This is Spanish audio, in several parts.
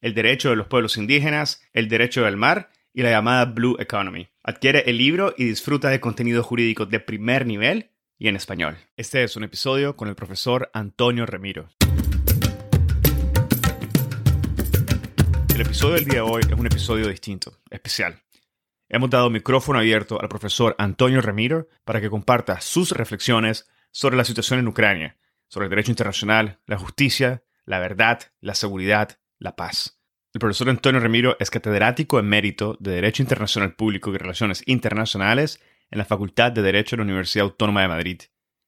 el derecho de los pueblos indígenas, el derecho del mar y la llamada Blue Economy. Adquiere el libro y disfruta de contenido jurídico de primer nivel y en español. Este es un episodio con el profesor Antonio Remiro. El episodio del día de hoy es un episodio distinto, especial. Hemos dado micrófono abierto al profesor Antonio Remiro para que comparta sus reflexiones sobre la situación en Ucrania, sobre el derecho internacional, la justicia, la verdad, la seguridad la paz. El profesor Antonio Ramiro es catedrático emérito de Derecho Internacional Público y Relaciones Internacionales en la Facultad de Derecho de la Universidad Autónoma de Madrid.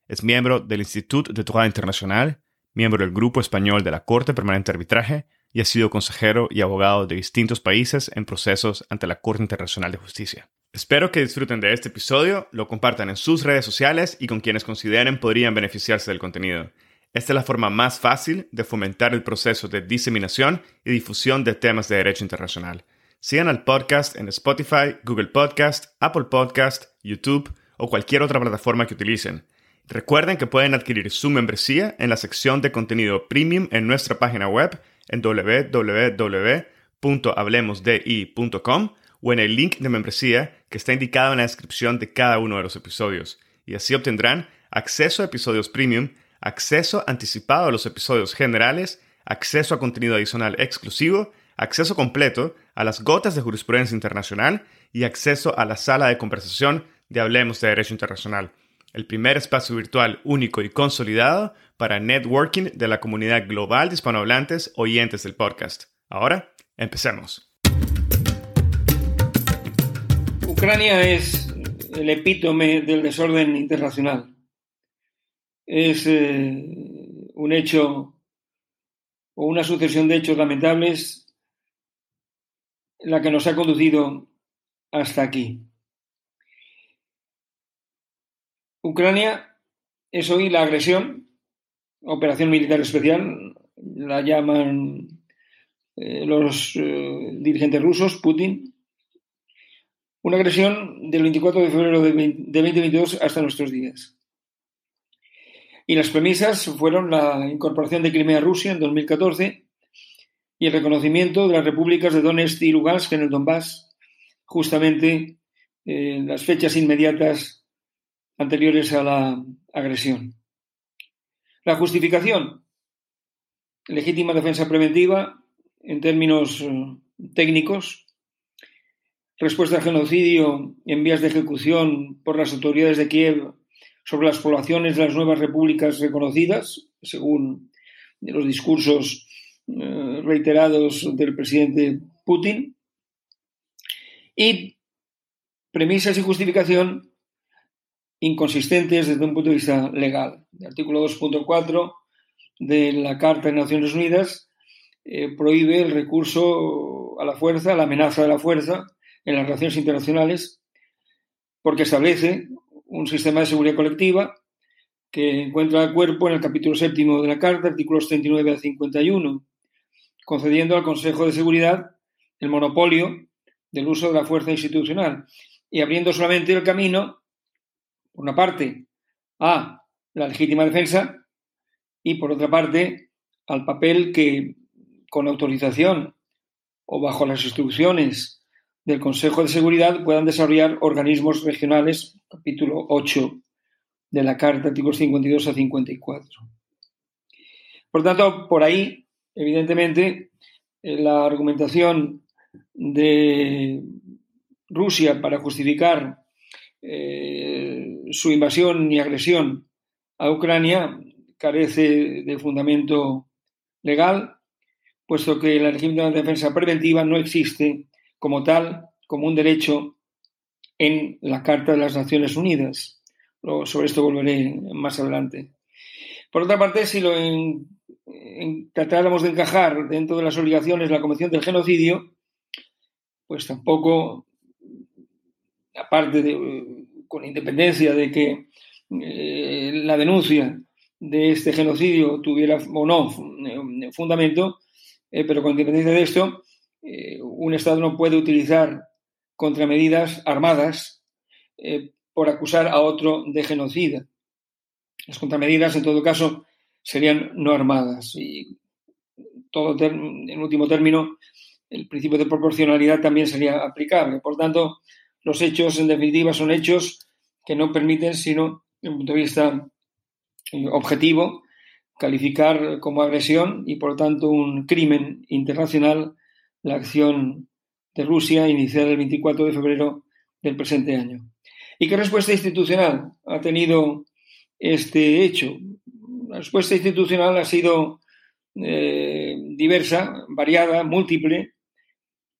Es miembro del Institut de Droit Internacional, miembro del Grupo Español de la Corte Permanente de Arbitraje y ha sido consejero y abogado de distintos países en procesos ante la Corte Internacional de Justicia. Espero que disfruten de este episodio, lo compartan en sus redes sociales y con quienes consideren podrían beneficiarse del contenido. Esta es la forma más fácil de fomentar el proceso de diseminación y difusión de temas de derecho internacional. Sigan al podcast en Spotify, Google Podcast, Apple Podcast, YouTube o cualquier otra plataforma que utilicen. Recuerden que pueden adquirir su membresía en la sección de contenido premium en nuestra página web en www.hablemosdi.com o en el link de membresía que está indicado en la descripción de cada uno de los episodios. Y así obtendrán acceso a episodios premium acceso anticipado a los episodios generales, acceso a contenido adicional exclusivo, acceso completo a las gotas de jurisprudencia internacional y acceso a la sala de conversación de Hablemos de Derecho Internacional, el primer espacio virtual único y consolidado para networking de la comunidad global de hispanohablantes oyentes del podcast. Ahora, empecemos. Ucrania es el epítome del desorden internacional es eh, un hecho o una sucesión de hechos lamentables la que nos ha conducido hasta aquí. Ucrania es hoy la agresión, operación militar especial, la llaman eh, los eh, dirigentes rusos, Putin, una agresión del 24 de febrero de 2022 hasta nuestros días. Y las premisas fueron la incorporación de Crimea a Rusia en 2014 y el reconocimiento de las repúblicas de Donetsk y Lugansk en el Donbass, justamente en las fechas inmediatas anteriores a la agresión. La justificación, legítima defensa preventiva en términos eh, técnicos, respuesta al genocidio en vías de ejecución por las autoridades de Kiev sobre las poblaciones de las nuevas repúblicas reconocidas, según los discursos eh, reiterados del presidente Putin, y premisas y justificación inconsistentes desde un punto de vista legal. El artículo 2.4 de la Carta de Naciones Unidas eh, prohíbe el recurso a la fuerza, a la amenaza de la fuerza en las relaciones internacionales, porque establece un sistema de seguridad colectiva que encuentra el cuerpo en el capítulo séptimo de la Carta, artículos 39 a 51, concediendo al Consejo de Seguridad el monopolio del uso de la fuerza institucional y abriendo solamente el camino, por una parte, a la legítima defensa y, por otra parte, al papel que, con autorización o bajo las instrucciones del Consejo de Seguridad puedan desarrollar organismos regionales, capítulo 8 de la Carta, artículos 52 a 54. Por tanto, por ahí, evidentemente, eh, la argumentación de Rusia para justificar eh, su invasión y agresión a Ucrania carece de fundamento legal, puesto que régimen de defensa preventiva no existe como tal, como un derecho en la Carta de las Naciones Unidas. sobre esto volveré más adelante. Por otra parte, si lo tratáramos de encajar dentro de las obligaciones de la Convención del Genocidio, pues tampoco, aparte de, con independencia de que eh, la denuncia de este genocidio tuviera o no eh, fundamento, eh, pero con independencia de esto, un Estado no puede utilizar contramedidas armadas por acusar a otro de genocida. Las contramedidas, en todo caso, serían no armadas. Y todo, en último término, el principio de proporcionalidad también sería aplicable. Por tanto, los hechos, en definitiva, son hechos que no permiten, sino, desde un punto de vista eh, objetivo, calificar como agresión y, por tanto, un crimen internacional la acción de Rusia iniciada el 24 de febrero del presente año. ¿Y qué respuesta institucional ha tenido este hecho? La respuesta institucional ha sido eh, diversa, variada, múltiple,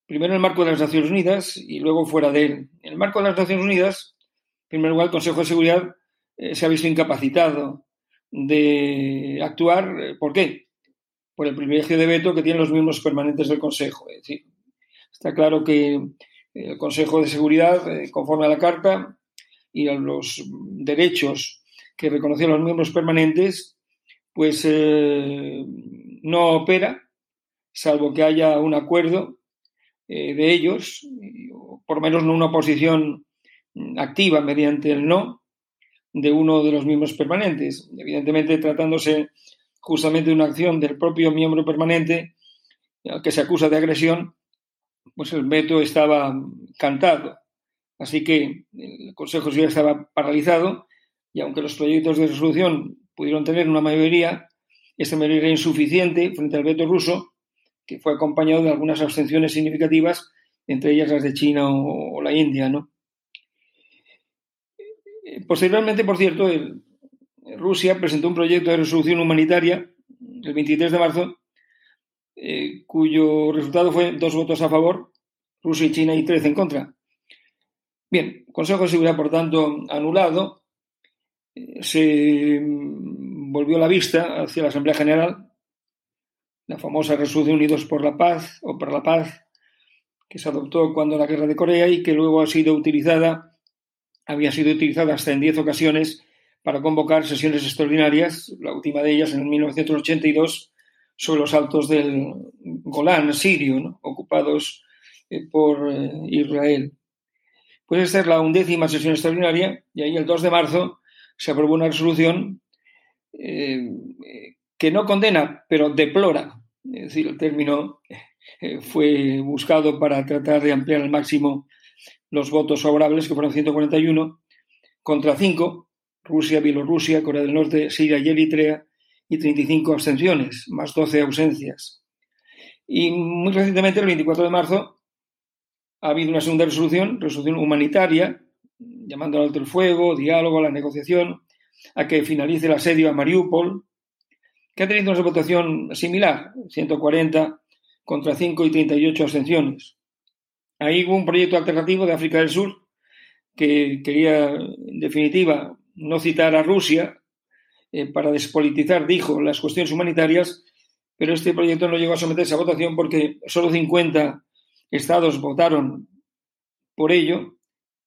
primero en el marco de las Naciones Unidas y luego fuera de él. En el marco de las Naciones Unidas, en primer lugar, el Consejo de Seguridad eh, se ha visto incapacitado de actuar. ¿Por qué? Por el privilegio de veto que tienen los miembros permanentes del Consejo. Es decir, está claro que el Consejo de Seguridad, eh, conforme a la Carta y a los derechos que reconocían los miembros permanentes, pues no opera, salvo que haya un acuerdo de ellos, o por menos no una posición activa mediante el no de uno de los miembros permanentes. Evidentemente, tratándose justamente de una acción del propio miembro permanente que se acusa de agresión, pues el veto estaba cantado. Así que el Consejo ya estaba paralizado y aunque los proyectos de resolución pudieron tener una mayoría, esta mayoría era insuficiente frente al veto ruso, que fue acompañado de algunas abstenciones significativas, entre ellas las de China o, la India, ¿no? Posteriormente, por cierto, Rusia presentó un proyecto de resolución humanitaria el 23 de marzo, eh, cuyo resultado fue dos votos a favor, Rusia y China, y tres en contra. Bien, Consejo de Seguridad, por tanto, anulado, eh, se volvió la vista hacia la Asamblea General, la famosa resolución Unidos por la Paz o por la Paz, que se adoptó cuando la guerra de Corea y que luego ha sido utilizada había sido utilizada hasta en 10 ocasiones para convocar sesiones extraordinarias, la última de ellas en 1982, sobre los altos del Golán sirio, ocupados eh, por eh, Israel. Puede ser la undécima sesión extraordinaria y ahí el 2 de marzo se aprobó una resolución eh, que no condena, pero deplora. Es decir, el término fue buscado para tratar de ampliar al máximo los votos favorables, que fueron 141, contra 5, Rusia, Bielorrusia, Corea del Norte, Siria y Eritrea, y 35 abstenciones, más 12 ausencias. Y muy recientemente, el 24 de marzo, ha habido una segunda resolución, resolución humanitaria, llamando al alto el fuego, diálogo, a la negociación, a que finalice el asedio a Mariupol, que ha tenido una votación similar, 140 contra 5 y 38 abstenciones. Ahí hubo un proyecto alternativo de África del Sur que quería, en definitiva, no citar a Rusia eh, para despolitizar, dijo, las cuestiones humanitarias, pero este proyecto no llegó a someterse a votación porque solo 50 estados votaron por ello,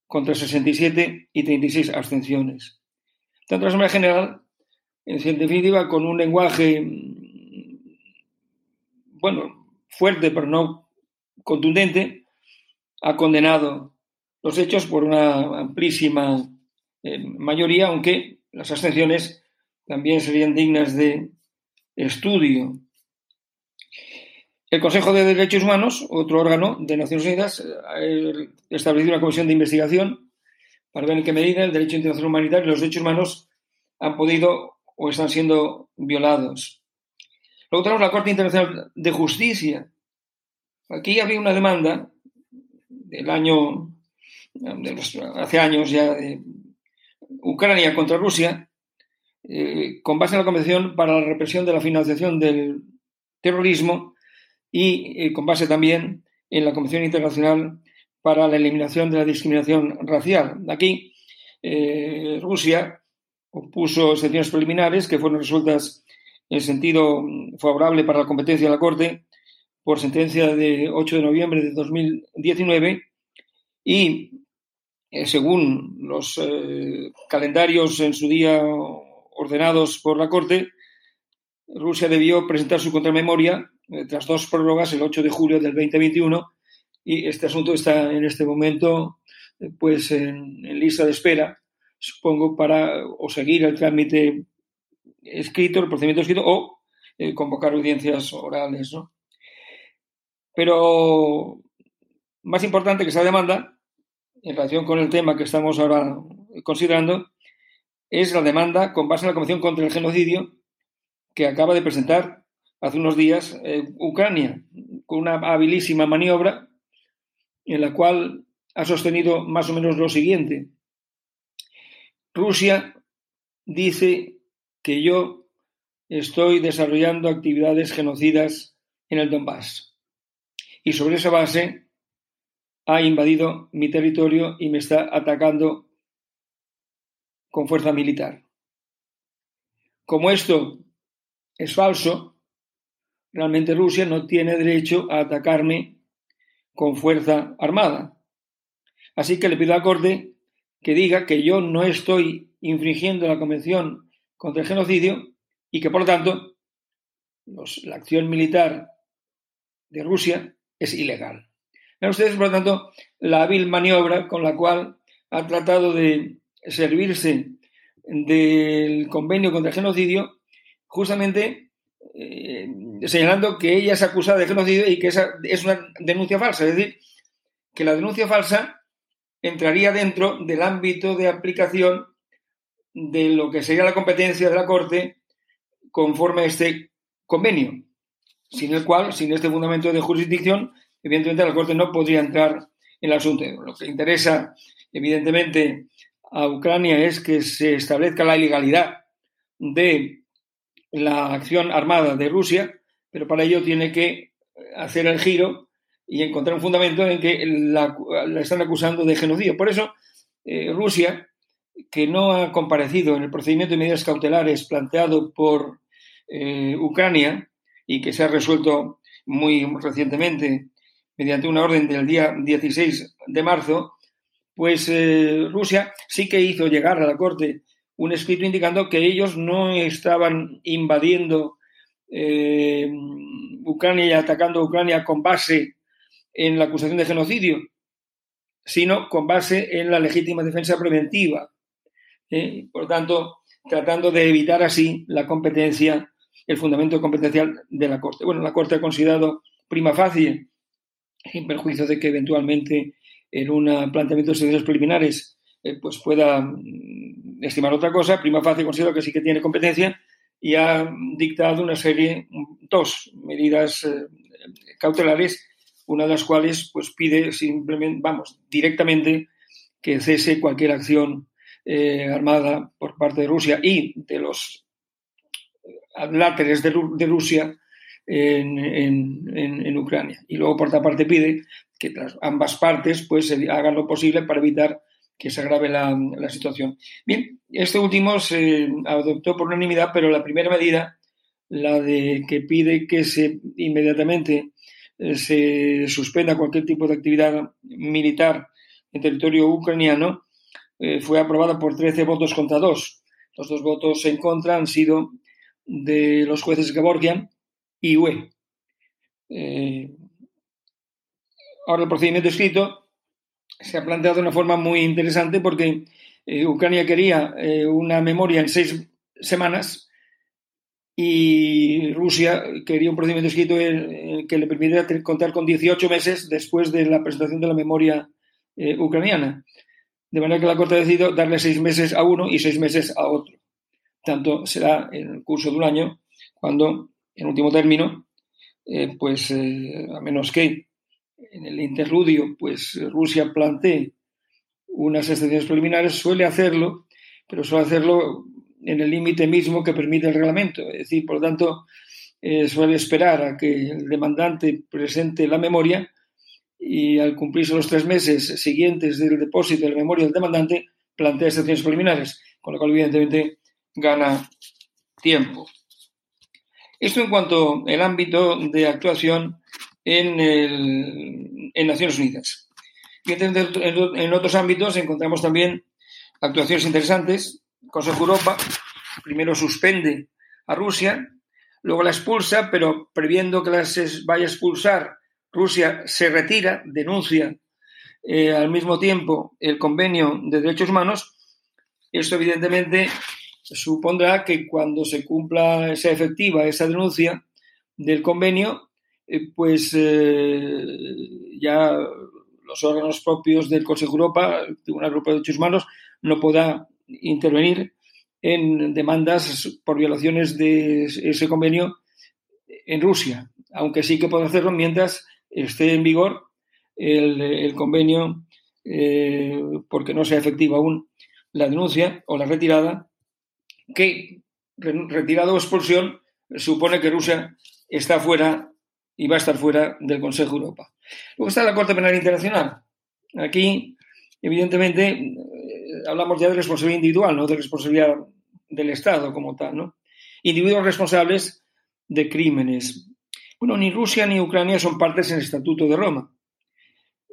contra 67 y 36 abstenciones. Tanto la Asamblea General, en definitiva, con un lenguaje, mm, bueno, fuerte pero no contundente, ha condenado los hechos por una amplísima mayoría, aunque las abstenciones también serían dignas de estudio. El Consejo de Derechos Humanos, otro órgano de Naciones Unidas, ha establecido una comisión de investigación para ver en qué medida el derecho internacional humanitario y los derechos humanos han podido o están siendo violados. Luego tenemos la Corte Internacional de Justicia. Aquí había una demanda del año, hace años ya, de Ucrania contra Rusia, eh, con base en la Convención para la represión de la financiación del terrorismo y con base también en la Convención Internacional para la Eliminación de la Discriminación Racial. Aquí, Rusia opuso excepciones preliminares que fueron resueltas en sentido favorable para la competencia de la Corte por sentencia de 8 de noviembre de 2019 y eh, según los eh, calendarios en su día ordenados por la Corte, Rusia debió presentar su contramemoria eh, tras dos prórrogas el 8 de julio del 2021 y este asunto está en este momento pues en lista de espera supongo, para o seguir el trámite escrito, el procedimiento escrito, o convocar audiencias orales. ¿no? Pero más importante que esa demanda, en relación con el tema que estamos ahora considerando, es la demanda con base en la Convención contra el Genocidio que acaba de presentar hace unos días eh, Ucrania, con una habilísima maniobra en la cual ha sostenido más o menos lo siguiente. Rusia dice que yo estoy desarrollando actividades genocidas en el Donbass. Y sobre esa base ha invadido mi territorio y me está atacando con fuerza militar. Como esto es falso, realmente Rusia no tiene derecho a atacarme con fuerza armada. Así que le pido a Corte que diga que yo no estoy infringiendo la Convención contra el Genocidio y que, por lo tanto, la acción militar de Rusia es ilegal. Vean ustedes, por lo tanto, la hábil maniobra con la cual ha tratado de servirse del convenio contra el genocidio, justamente eh, señalando que ella es acusada de genocidio y que esa es una denuncia falsa. Es decir, que la denuncia falsa entraría dentro del ámbito de aplicación de lo que sería la competencia de la Corte conforme a este convenio, sin el cual, sin este fundamento de jurisdicción, evidentemente la Corte no podría entrar en el asunto. Lo que interesa, evidentemente, a Ucrania es que se establezca la ilegalidad de la acción armada de Rusia, pero para ello tiene que hacer el giro y encontrar un fundamento en que la, están acusando de genocidio. Por eso, eh, Rusia, que no ha comparecido en el procedimiento de medidas cautelares planteado por eh, Ucrania y que se ha resuelto muy recientemente mediante una orden del día 16 de marzo, pues eh, Rusia sí que hizo llegar a la Corte un escrito indicando que ellos no estaban invadiendo Ucrania y atacando Ucrania con base en la acusación de genocidio, sino con base en la legítima defensa preventiva. ¿eh? Por tanto, tratando de evitar así la competencia, el fundamento competencial de la Corte. Bueno, la Corte ha considerado prima facie, en perjuicio de que eventualmente en un planteamiento de estudios preliminares eh, pues pueda mm, estimar otra cosa, prima facie considera que sí que tiene competencia y ha dictado una serie, dos medidas eh, cautelares una de las cuales pues, pide simplemente, vamos, directamente que cese cualquier acción eh, armada por parte de Rusia y de los láteres de, Rusia en, Ucrania. Y luego, por otra parte, pide que ambas partes pues, hagan lo posible para evitar que se agrave la, situación. Bien, este último se adoptó por unanimidad, pero la primera medida, la de que pide que se inmediatamente eh, se suspenda cualquier tipo de actividad militar en territorio ucraniano, eh, fue aprobada por 13 votos contra 2. Los dos votos en contra han sido de los jueces Gevorgian y UE. Eh, ahora el procedimiento escrito se ha planteado de una forma muy interesante porque Ucrania quería una memoria en seis semanas y Rusia quería un procedimiento escrito que le permitiera contar con 18 meses después de la presentación de la memoria eh, ucraniana. De manera que la Corte ha decidido darle seis meses a uno y seis meses a otro. Tanto será en el curso de un año cuando, en último término, eh, pues eh, a menos que en el interludio pues Rusia plantee unas excepciones preliminares, suele hacerlo, pero suele hacerlo en el límite mismo que permite el reglamento. Es decir, por lo tanto, eh, suele esperar a que el demandante presente la memoria y al cumplirse los tres meses siguientes del depósito de la memoria del demandante, plantea excepciones preliminares, con lo cual evidentemente gana tiempo. Esto en cuanto al ámbito de actuación en, en Naciones Unidas. En otros ámbitos encontramos también actuaciones interesantes. Consejo Europa primero suspende a Rusia, luego la expulsa, pero previendo que las vaya a expulsar, Rusia se retira, denuncia eh, al mismo tiempo el convenio de derechos humanos. Esto evidentemente supondrá que cuando se cumpla, esa efectiva esa denuncia del convenio, eh, pues eh, ya los órganos propios del Consejo Europa, el Tribunal Europeo de Derechos Humanos, no podrá intervenir en demandas por violaciones de ese convenio en Rusia, aunque sí que puede hacerlo mientras esté en vigor el, convenio, eh, porque no sea efectiva aún la denuncia o la retirada, que retirada o expulsión supone que Rusia está fuera y va a estar fuera del Consejo de Europa. Luego está la Corte Penal Internacional. Aquí, evidentemente, eh, hablamos ya de responsabilidad individual, no de responsabilidad del Estado como tal. Individuos responsables de crímenes. Bueno, ni Rusia ni Ucrania son partes en el Estatuto de Roma.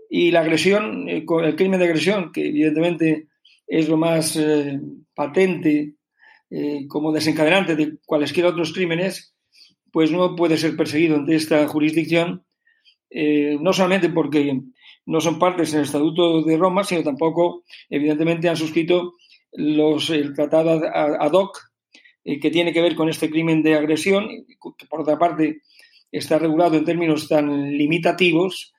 Y la agresión, eh, el crimen de agresión, que evidentemente es lo más eh, patente como desencadenante de cualesquiera otros crímenes, pues no puede ser perseguido ante esta jurisdicción, eh, no solamente porque no son partes en el Estatuto de Roma, sino tampoco, evidentemente, han suscrito los, el tratado ad hoc eh, que tiene que ver con este crimen de agresión, que por otra parte está regulado en términos tan limitativos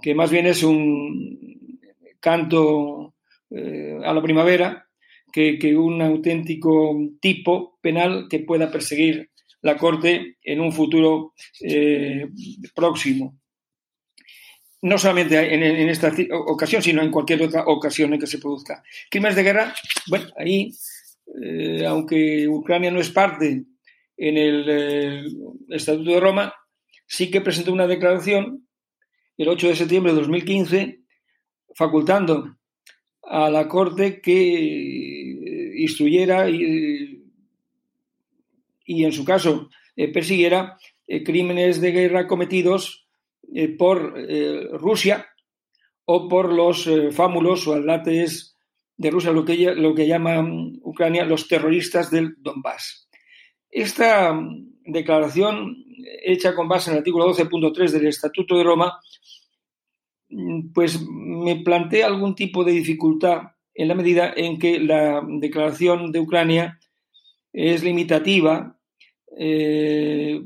que más bien es un canto eh, a la primavera que, un auténtico tipo penal que pueda perseguir la Corte en un futuro eh, próximo. No solamente en, esta ocasión, sino en cualquier otra ocasión en que se produzca. Crímenes de guerra, bueno, ahí, eh, aunque Ucrania no es parte en el eh, Estatuto de Roma, sí que presentó una declaración el 8 de septiembre de 2015 facultando a la Corte que instruyera y en su caso eh, persiguiera eh, crímenes de guerra cometidos eh, por Rusia o por los fámulos o atlates de Rusia, lo que, lo que llama Ucrania los terroristas del Donbass. Esta mm, declaración, hecha con base en el artículo 12.3 del Estatuto de Roma, pues me plantea algún tipo de dificultad en la medida en que la declaración de Ucrania es limitativa eh,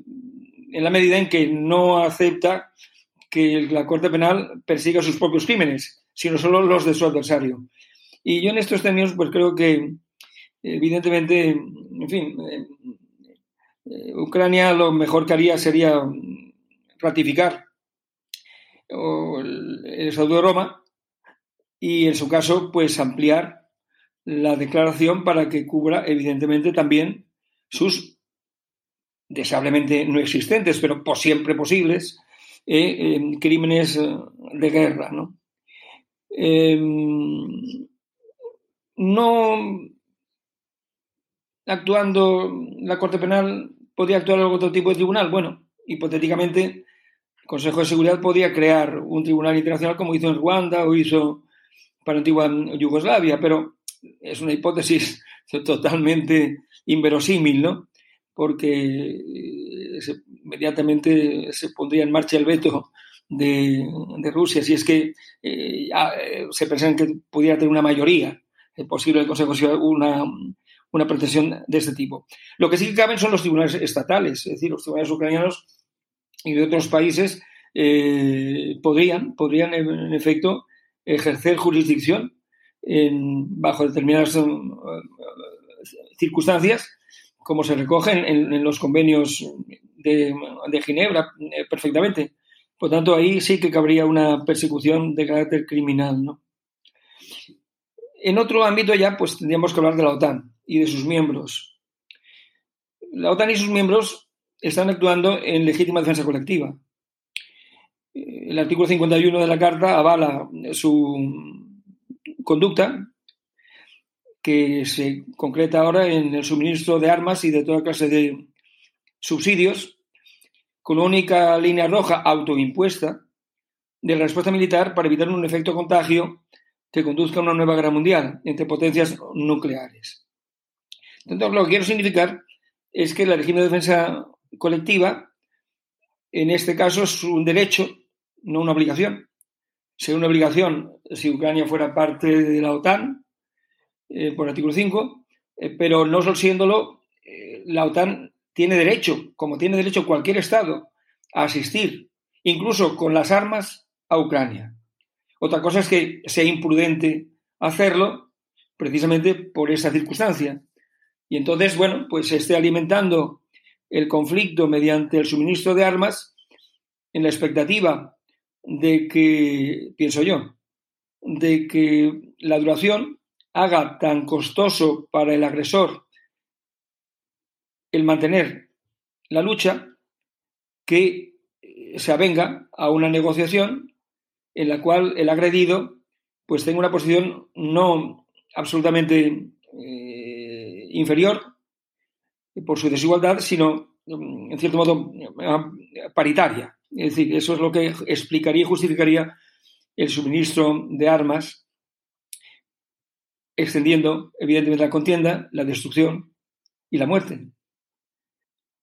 en la medida en que no acepta que la Corte Penal persiga sus propios crímenes, sino solo los de su adversario. Y yo en estos términos, pues creo que, evidentemente, en fin, eh, eh, Ucrania lo mejor que haría sería ratificar el, el Estatuto de Roma y, en su caso, pues ampliar la declaración para que cubra, evidentemente, también sus deseablemente no existentes, pero por siempre posibles, eh, crímenes eh, de guerra. ¿no? Em, no actuando la Corte Penal, podría actuar algún otro tipo de tribunal. Bueno, hipotéticamente, Consejo de Seguridad podría crear un tribunal internacional como hizo en Ruanda o hizo para antigua Yugoslavia, pero es una hipótesis totalmente inverosímil, ¿no? porque eh, inmediatamente se pondría en marcha el veto de, Rusia, si es que eh, eh, se pensaban que pudiera tener una mayoría posible el Consejo una, una pretensión de este tipo. Lo que sí que caben son los tribunales estatales, es decir, los tribunales ucranianos y de otros países podrían, podrían en, efecto ejercer jurisdicción bajo determinadas circunstancias como se recogen en, los convenios de, Ginebra eh, perfectamente. Por tanto, ahí sí que cabría una persecución de carácter criminal. ¿no? En otro ámbito ya, pues tendríamos que hablar de la OTAN y de sus miembros. La OTAN y sus miembros están actuando en legítima defensa colectiva. El artículo 51 de la Carta avala su conducta que se concreta ahora en el suministro de armas y de toda clase de subsidios, con una única línea roja autoimpuesta de la respuesta militar para evitar un efecto contagio que conduzca a una nueva guerra mundial entre potencias nucleares. Entonces, lo que quiero significar es que la régimen de defensa colectiva, en este caso, es un derecho, no una obligación. Sería una obligación si Ucrania fuera parte de la OTAN, eh, por artículo 5, eh, pero no solo siéndolo, eh, la OTAN tiene derecho, como tiene derecho cualquier Estado, a asistir, incluso con las armas, a Ucrania. Otra cosa es que sea imprudente hacerlo precisamente por esa circunstancia. Y entonces, bueno, pues se esté alimentando el conflicto mediante el suministro de armas en la expectativa de que, pienso yo, de que la duración haga tan costoso para el agresor el mantener la lucha que se avenga a una negociación en la cual el agredido pues tenga una posición no absolutamente eh, inferior por su desigualdad, sino mm, en cierto modo paritaria. Es decir, eso es lo que explicaría y justificaría el suministro de armas extendiendo evidentemente la contienda, la destrucción y la muerte.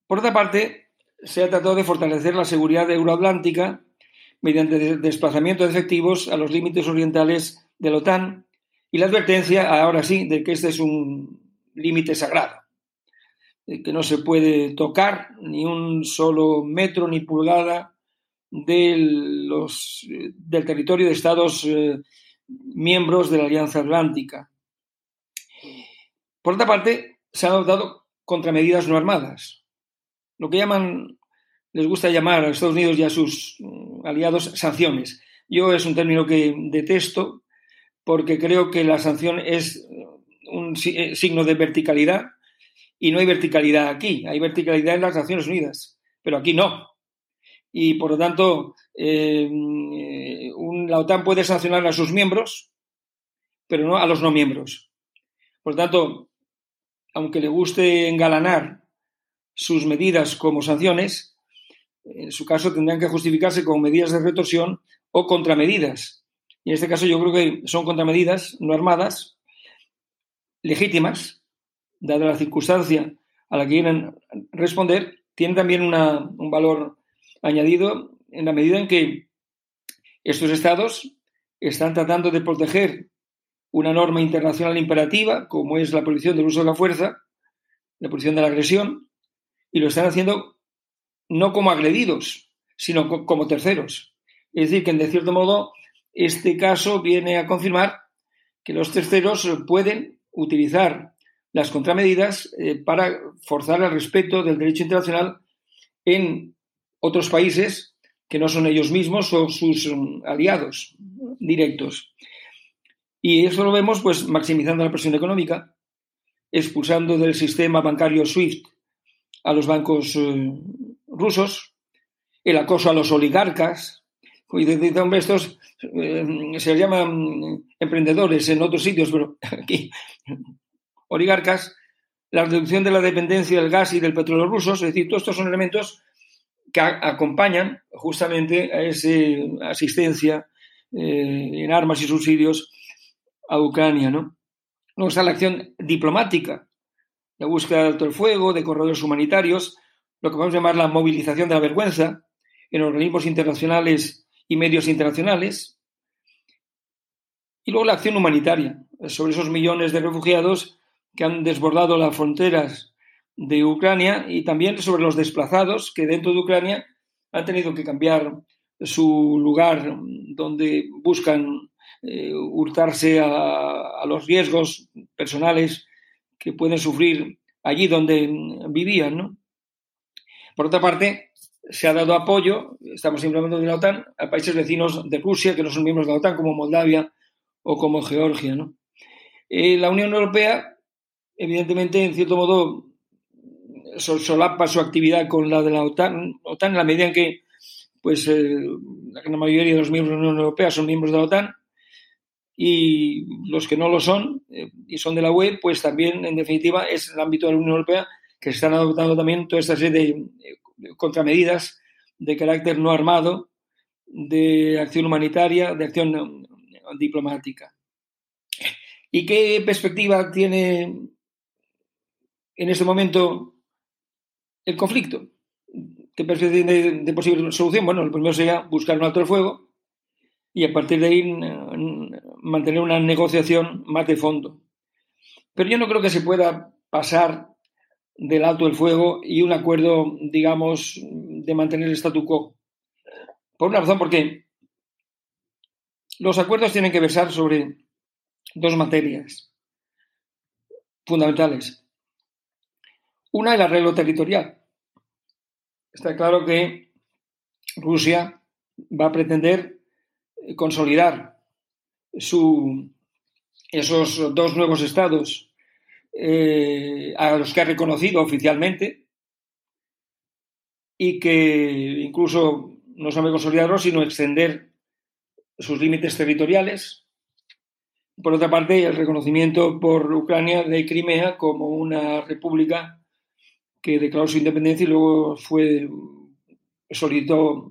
Por otra parte, se ha tratado de fortalecer la seguridad euroatlántica mediante desplazamiento de efectivos a los límites orientales de la OTAN y la advertencia, ahora sí, de que este es un límite sagrado, que no se puede tocar ni un solo metro ni pulgada de los, del territorio de Estados eh, miembros de la Alianza Atlántica. Por otra parte, se han adoptado contramedidas no armadas, lo que llaman, les gusta llamar a Estados Unidos y a sus mm, aliados sanciones. Yo es un término que detesto porque creo que la sanción es un eh, signo de verticalidad y no hay verticalidad aquí, hay verticalidad en las Naciones Unidas, pero aquí no. Y por lo tanto, eh, la OTAN puede sancionar a sus miembros, pero no a los no miembros. Por lo tanto, aunque le guste engalanar sus medidas como sanciones, en su caso tendrán que justificarse con medidas de retorsión o contramedidas. Y en este caso yo creo que son contramedidas no armadas, legítimas, dada la circunstancia a la que quieren responder, tienen también un valor añadido en la medida en que estos estados están tratando de proteger una norma internacional imperativa, como es la prohibición del uso de la fuerza, la prohibición de la agresión, y lo están haciendo no como agredidos, sino como terceros. Es decir, que de cierto modo este caso viene a confirmar que los terceros pueden utilizar las contramedidas eh, para forzar el respeto del derecho internacional en otros países que no son ellos mismos o sus mm, aliados directos. Y eso lo vemos pues maximizando la presión económica, expulsando del sistema bancario SWIFT a los bancos eh, rusos, el acoso a los oligarcas, y hombre, estos eh, se les llaman emprendedores en otros sitios, pero aquí oligarcas, la reducción de la dependencia del gas y del petróleo rusos, es decir, todos estos son elementos que acompañan justamente a esa asistencia eh, en armas y subsidios a Ucrania, ¿no? Luego está la acción diplomática, la búsqueda de alto el fuego, de corredores humanitarios, lo que podemos llamar la movilización de la vergüenza en organismos internacionales y medios internacionales. Y luego la acción humanitaria, sobre esos millones de refugiados que han desbordado las fronteras de Ucrania y también sobre los desplazados que dentro de Ucrania han tenido que cambiar su lugar donde buscan eh, hurtarse a, los riesgos personales que pueden sufrir allí donde vivían. Por otra parte, se ha dado apoyo, estamos implementando de la OTAN, a países vecinos de Rusia que no son miembros de la OTAN, como Moldavia o como Georgia. Eh, la Unión Europea, evidentemente, en cierto modo, solapa su actividad con la de la OTAN, OTAN en la medida en que pues, la mayoría de los miembros de la Unión Europea son miembros de la OTAN y los que no lo son y son de la UE, pues también, en definitiva, es el ámbito de la Unión Europea que se están adoptando también toda esta serie de contramedidas de carácter no armado, de acción humanitaria, de acción diplomática. ¿Y qué perspectiva tiene en este momento el conflicto? ¿Qué perspectiva de, de posible solución? Bueno, lo primero sería buscar un alto el fuego y a partir de ahí mantener una negociación más de fondo. Pero yo no creo que se pueda pasar del alto el fuego y un acuerdo, digamos, de mantener el statu quo. Por una razón, porque los acuerdos tienen que versar sobre dos materias fundamentales. Una, el arreglo territorial. Está claro que Rusia va a pretender consolidar su, esos dos nuevos estados eh, a los que ha reconocido oficialmente y que incluso no sabe consolidarlos, sino extender sus límites territoriales. Por otra parte, el reconocimiento por Ucrania de Crimea como una república que declaró su independencia y luego fue solicitó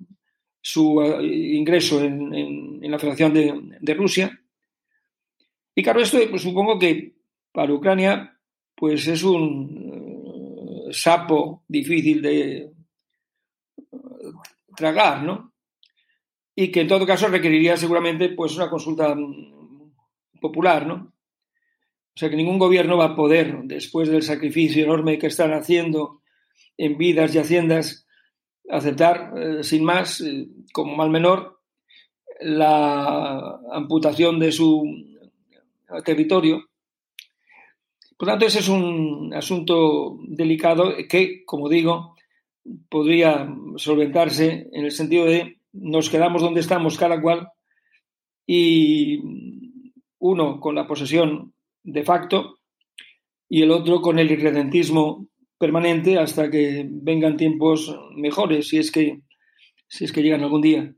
su eh, ingreso en, la Federación de, de, Rusia. Y claro, esto pues, supongo que para Ucrania pues es un eh, sapo difícil de eh, tragar, ¿no? Y que en todo caso requeriría seguramente pues una consulta mm, popular, ¿no? O sea que ningún gobierno va a poder, después del sacrificio enorme que están haciendo en vidas y haciendas, aceptar eh, sin más, como mal menor, la amputación de su territorio. Por tanto, ese es un asunto delicado que, como digo, podría solventarse en el sentido de nos quedamos donde estamos cada cual y uno con la posesión de facto y el otro con el irredentismo permanente hasta que vengan tiempos mejores, si es que, si es que llegan algún día.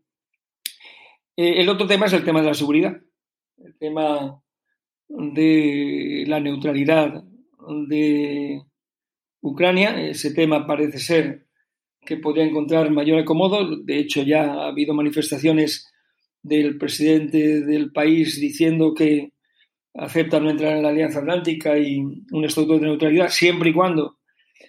Eh, el otro tema es el tema de la seguridad, el tema de la neutralidad de Ucrania. Ese tema parece ser que podría encontrar mayor acomodo. De hecho, ya ha habido manifestaciones del presidente del país diciendo que acepta no entrar en la Alianza Atlántica y un estatuto de neutralidad siempre y cuando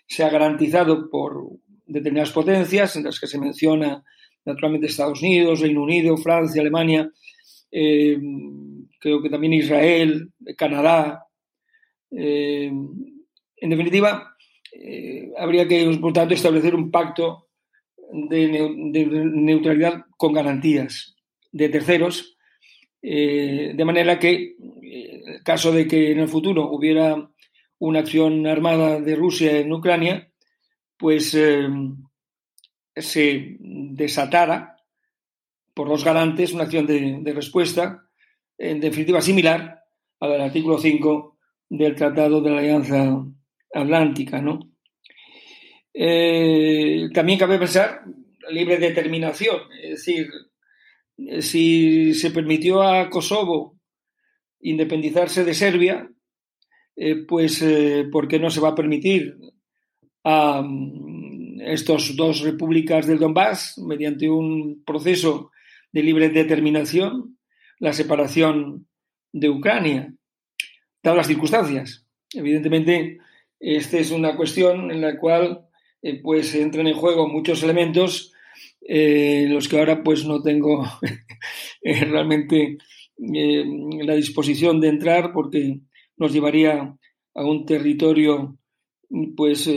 sea garantizado por determinadas potencias, en las que se menciona naturalmente Estados Unidos, Reino Unido, Francia, Alemania, eh, creo que también Israel, Canadá. Eh, en definitiva, eh, habría que, por tanto, establecer un pacto de, neutralidad con garantías de terceros, eh, de manera que, en el caso de que en el futuro hubiera una acción armada de Rusia en Ucrania, pues se desatara por los garantes una acción de respuesta en definitiva similar al artículo 5 del Tratado de la Alianza Atlántica. ¿no? Eh, también cabe pensar libre determinación, es decir, si se permitió a Kosovo independizarse de Serbia, eh, pues eh, ¿por qué no se va a permitir a mm, estas dos repúblicas del Donbass mediante un proceso de libre determinación la separación de Ucrania, dadas las circunstancias. Evidentemente, esta es una cuestión en la cual eh, pues entran en juego muchos elementos eh, los que ahora pues no tengo eh, realmente la disposición de entrar porque nos llevaría a un territorio pues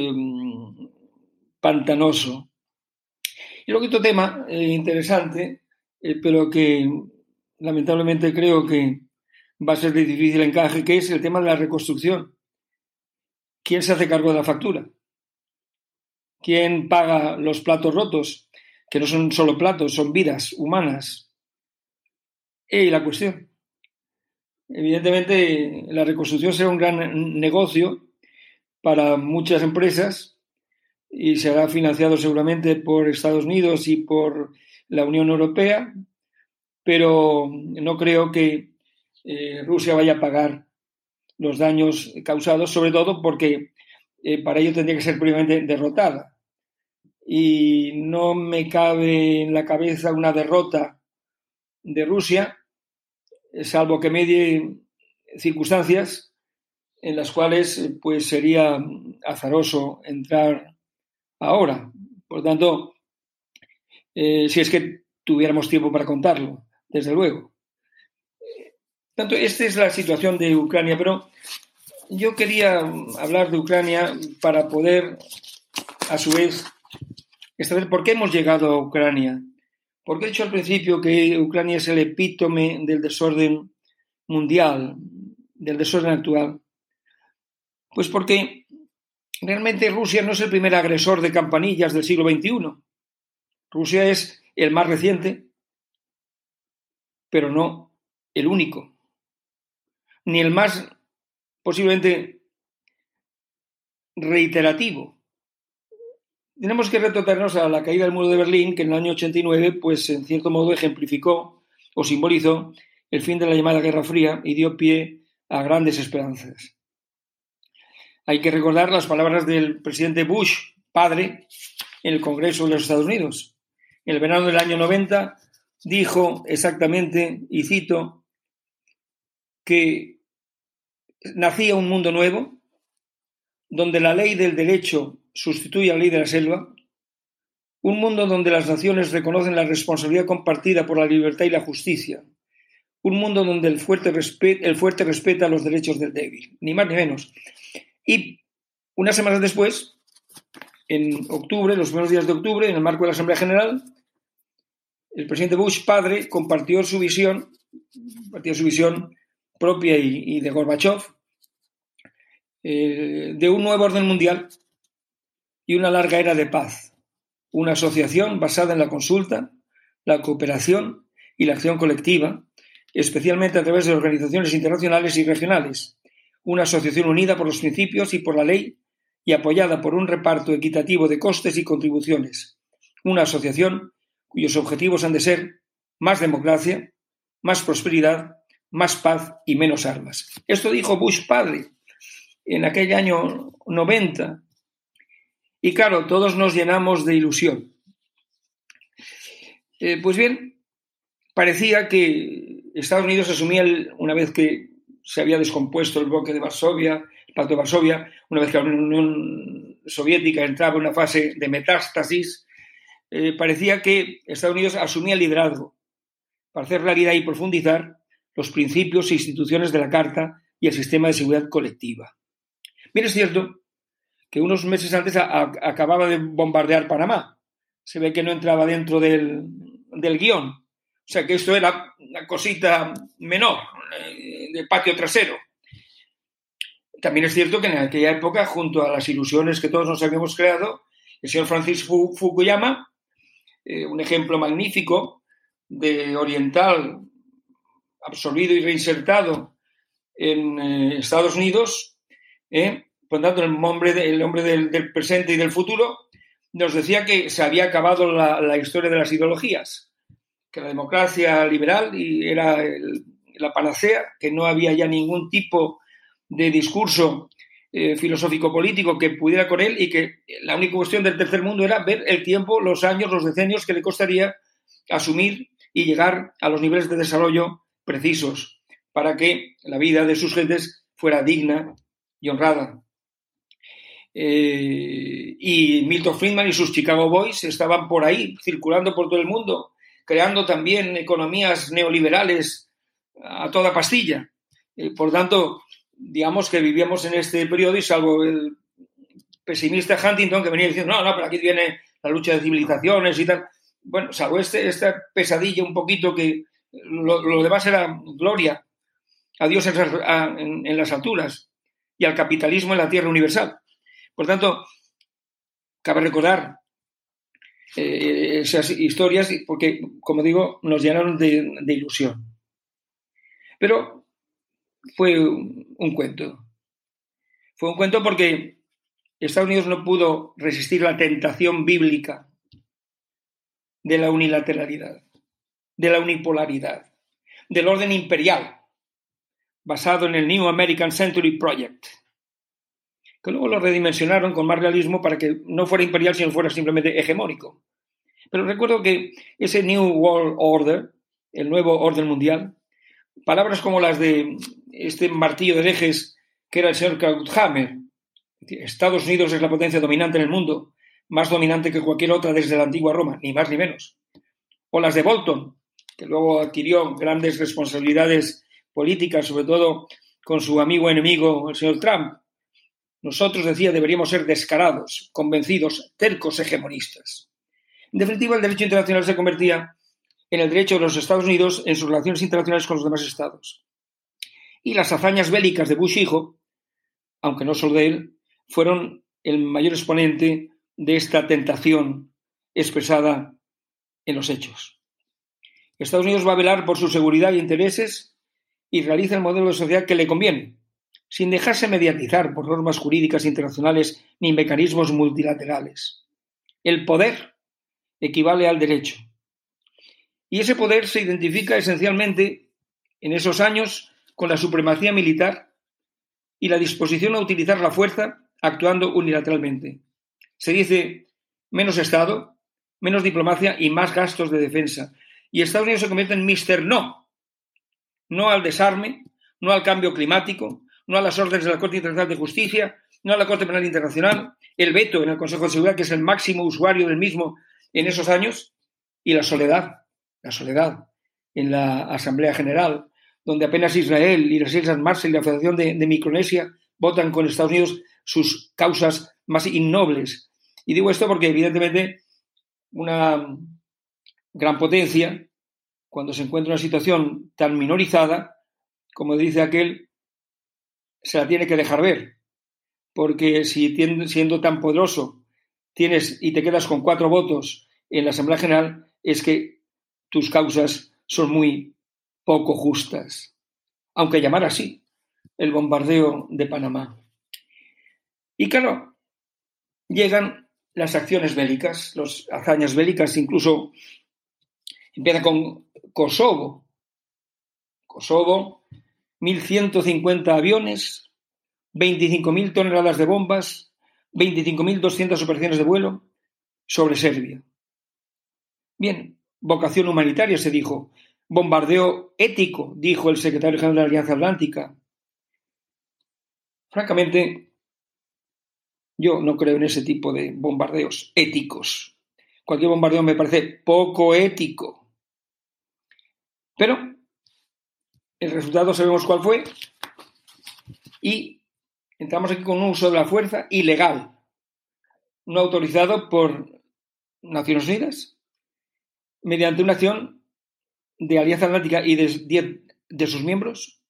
pantanoso. Y luego otro tema interesante, pero que lamentablemente creo que va a ser de difícil encaje, que es el tema de la reconstrucción. ¿Quién se hace cargo de la factura? ¿Quién paga los platos rotos? Que no son solo platos, son vidas humanas. Y la cuestión. Evidentemente, la reconstrucción será un gran negocio para muchas empresas y será financiado seguramente por Estados Unidos y por la Unión Europea, pero no creo que eh, Rusia vaya a pagar los daños causados, sobre todo porque eh, para ello tendría que ser previamente derrotada. Y no me cabe en la cabeza una derrota de Rusia, salvo que medie circunstancias en las cuales pues sería azaroso entrar ahora. Por tanto, eh, si es que tuviéramos tiempo para contarlo, desde luego. Tanto, esta es la situación de Ucrania, pero yo quería hablar de Ucrania para poder, a su vez, saber por qué hemos llegado a Ucrania. Porque he dicho al principio que Ucrania es el epítome del desorden mundial, del desorden actual. Pues porque realmente Rusia no es el primer agresor de campanillas del siglo XXI. Rusia es el más reciente, pero no el único, ni el más posiblemente reiterativo. Tenemos que retrotraernos a la caída del muro de Berlín, que en el año 89, pues en cierto modo ejemplificó o simbolizó el fin de la llamada Guerra Fría y dio pie a grandes esperanzas. Hay que recordar las palabras del presidente Bush, padre, en el Congreso de los Estados Unidos. En el verano del año 90 dijo exactamente, y cito, que nacía un mundo nuevo, donde la ley del derecho sustituye a la ley de la selva, un mundo donde las naciones reconocen la responsabilidad compartida por la libertad y la justicia, un mundo donde el fuerte, el fuerte respeta los derechos del débil, ni más ni menos. Y unas semanas después, en octubre, los primeros días de octubre, en el marco de la Asamblea General, el presidente Bush padre compartió su visión, compartió su visión propia y, de Gorbachev, eh, de un nuevo orden mundial y una larga era de paz, una asociación basada en la consulta, la cooperación y la acción colectiva, especialmente a través de organizaciones internacionales y regionales, una asociación unida por los principios y por la ley y apoyada por un reparto equitativo de costes y contribuciones, una asociación cuyos objetivos han de ser más democracia, más prosperidad más paz y menos armas. Esto dijo Bush padre en aquel año 90. Y claro, todos nos llenamos de ilusión. Eh, pues bien, parecía que Estados Unidos asumía, una vez que se había descompuesto el bloque de Varsovia, el Pacto de Varsovia, una vez que la Unión Soviética entraba en una fase de metástasis, eh, parecía que Estados Unidos asumía el liderazgo para hacer realidad y profundizar los principios e instituciones de la Carta y el sistema de seguridad colectiva. Bien, es cierto que unos meses antes acababa de bombardear Panamá. Se ve que no entraba dentro del, guion. O sea que esto era una cosita menor, eh, de patio trasero. También es cierto que en aquella época, junto a las ilusiones que todos nos habíamos creado, el señor Francis Fukuyama, eh, un ejemplo magnífico de oriental absorbido y reinsertado en eh, Estados Unidos, por tanto, el hombre, el hombre del, presente y del futuro, nos decía que se había acabado la, historia de las ideologías, que la democracia liberal era la panacea, que no había ya ningún tipo de discurso eh, filosófico-político que pudiera con él y que la única cuestión del tercer mundo era ver el tiempo, los años, los decenios que le costaría asumir y llegar a los niveles de desarrollo precisos para que la vida de sus gentes fuera digna y honrada. Eh, y Milton Friedman y sus Chicago Boys estaban por ahí, circulando por todo el mundo, creando también economías neoliberales a toda pastilla. Eh, por tanto, digamos que vivíamos en este periodo y salvo el pesimista Huntington que venía diciendo, no, no, pero aquí viene la lucha de civilizaciones y tal. Bueno, salvo este, esta pesadilla un poquito que lo, demás era gloria a Dios en, las alturas y al capitalismo en la tierra universal. Por tanto, cabe recordar eh, esas historias porque, como digo, nos llenaron de, ilusión. Pero fue un, cuento. Fue un cuento porque Estados Unidos no pudo resistir la tentación bíblica de la unilateralidad, de la unipolaridad, del orden imperial, basado en el New American Century Project, que luego lo redimensionaron con más realismo para que no fuera imperial, sino fuera simplemente hegemónico. Pero recuerdo que ese New World Order, el nuevo orden mundial, palabras como las de este martillo de ejes que era el señor Krauthammer, Estados Unidos es la potencia dominante en el mundo, más dominante que cualquier otra desde la antigua Roma, ni más ni menos. O las de Bolton, que luego adquirió grandes responsabilidades políticas, sobre todo con su amigo enemigo, el señor Trump. Nosotros, decía, deberíamos ser descarados, convencidos, tercos hegemonistas. En definitiva, el derecho internacional se convertía en el derecho de los Estados Unidos en sus relaciones internacionales con los demás estados. Y las hazañas bélicas de Bush hijo, aunque no solo de él, fueron el mayor exponente de esta tentación expresada en los hechos. Estados Unidos va a velar por su seguridad e intereses y realiza el modelo de sociedad que le conviene, sin dejarse mediatizar por normas jurídicas internacionales ni mecanismos multilaterales. El poder equivale al derecho. Y ese poder se identifica esencialmente en esos años con la supremacía militar y la disposición a utilizar la fuerza actuando unilateralmente. Se dice menos Estado, menos diplomacia y más gastos de defensa. Y Estados Unidos se convierte en Mister No. No al desarme, no al cambio climático, no a las órdenes de la Corte Internacional de Justicia, no a la Corte Penal Internacional, el veto en el Consejo de Seguridad, que es el máximo usuario del mismo en esos años, y la soledad, la soledad en la Asamblea General, donde apenas Israel y las Islas Marshall y la Federación de, Micronesia votan con Estados Unidos sus causas más innobles. Y digo esto porque, evidentemente, una gran potencia, cuando se encuentra en una situación tan minorizada, como dice aquel, se la tiene que dejar ver. Porque si siendo tan poderoso tienes y te quedas con cuatro votos en la Asamblea General, es que tus causas son muy poco justas. Aunque llamar así el bombardeo de Panamá. Y claro, llegan las acciones bélicas, las hazañas bélicas, incluso empieza con Kosovo. Kosovo, 1.150 aviones, 25.000 toneladas de bombas, 25.200 operaciones de vuelo sobre Serbia. Bien, vocación humanitaria se dijo, bombardeo ético, dijo el secretario general de la Alianza Atlántica. Francamente, yo no creo en ese tipo de bombardeos éticos. Cualquier bombardeo me parece poco ético. Pero el resultado sabemos cuál fue y entramos aquí con un uso de la fuerza ilegal, no autorizado por Naciones Unidas, mediante una acción de Alianza Atlántica y de de sus miembros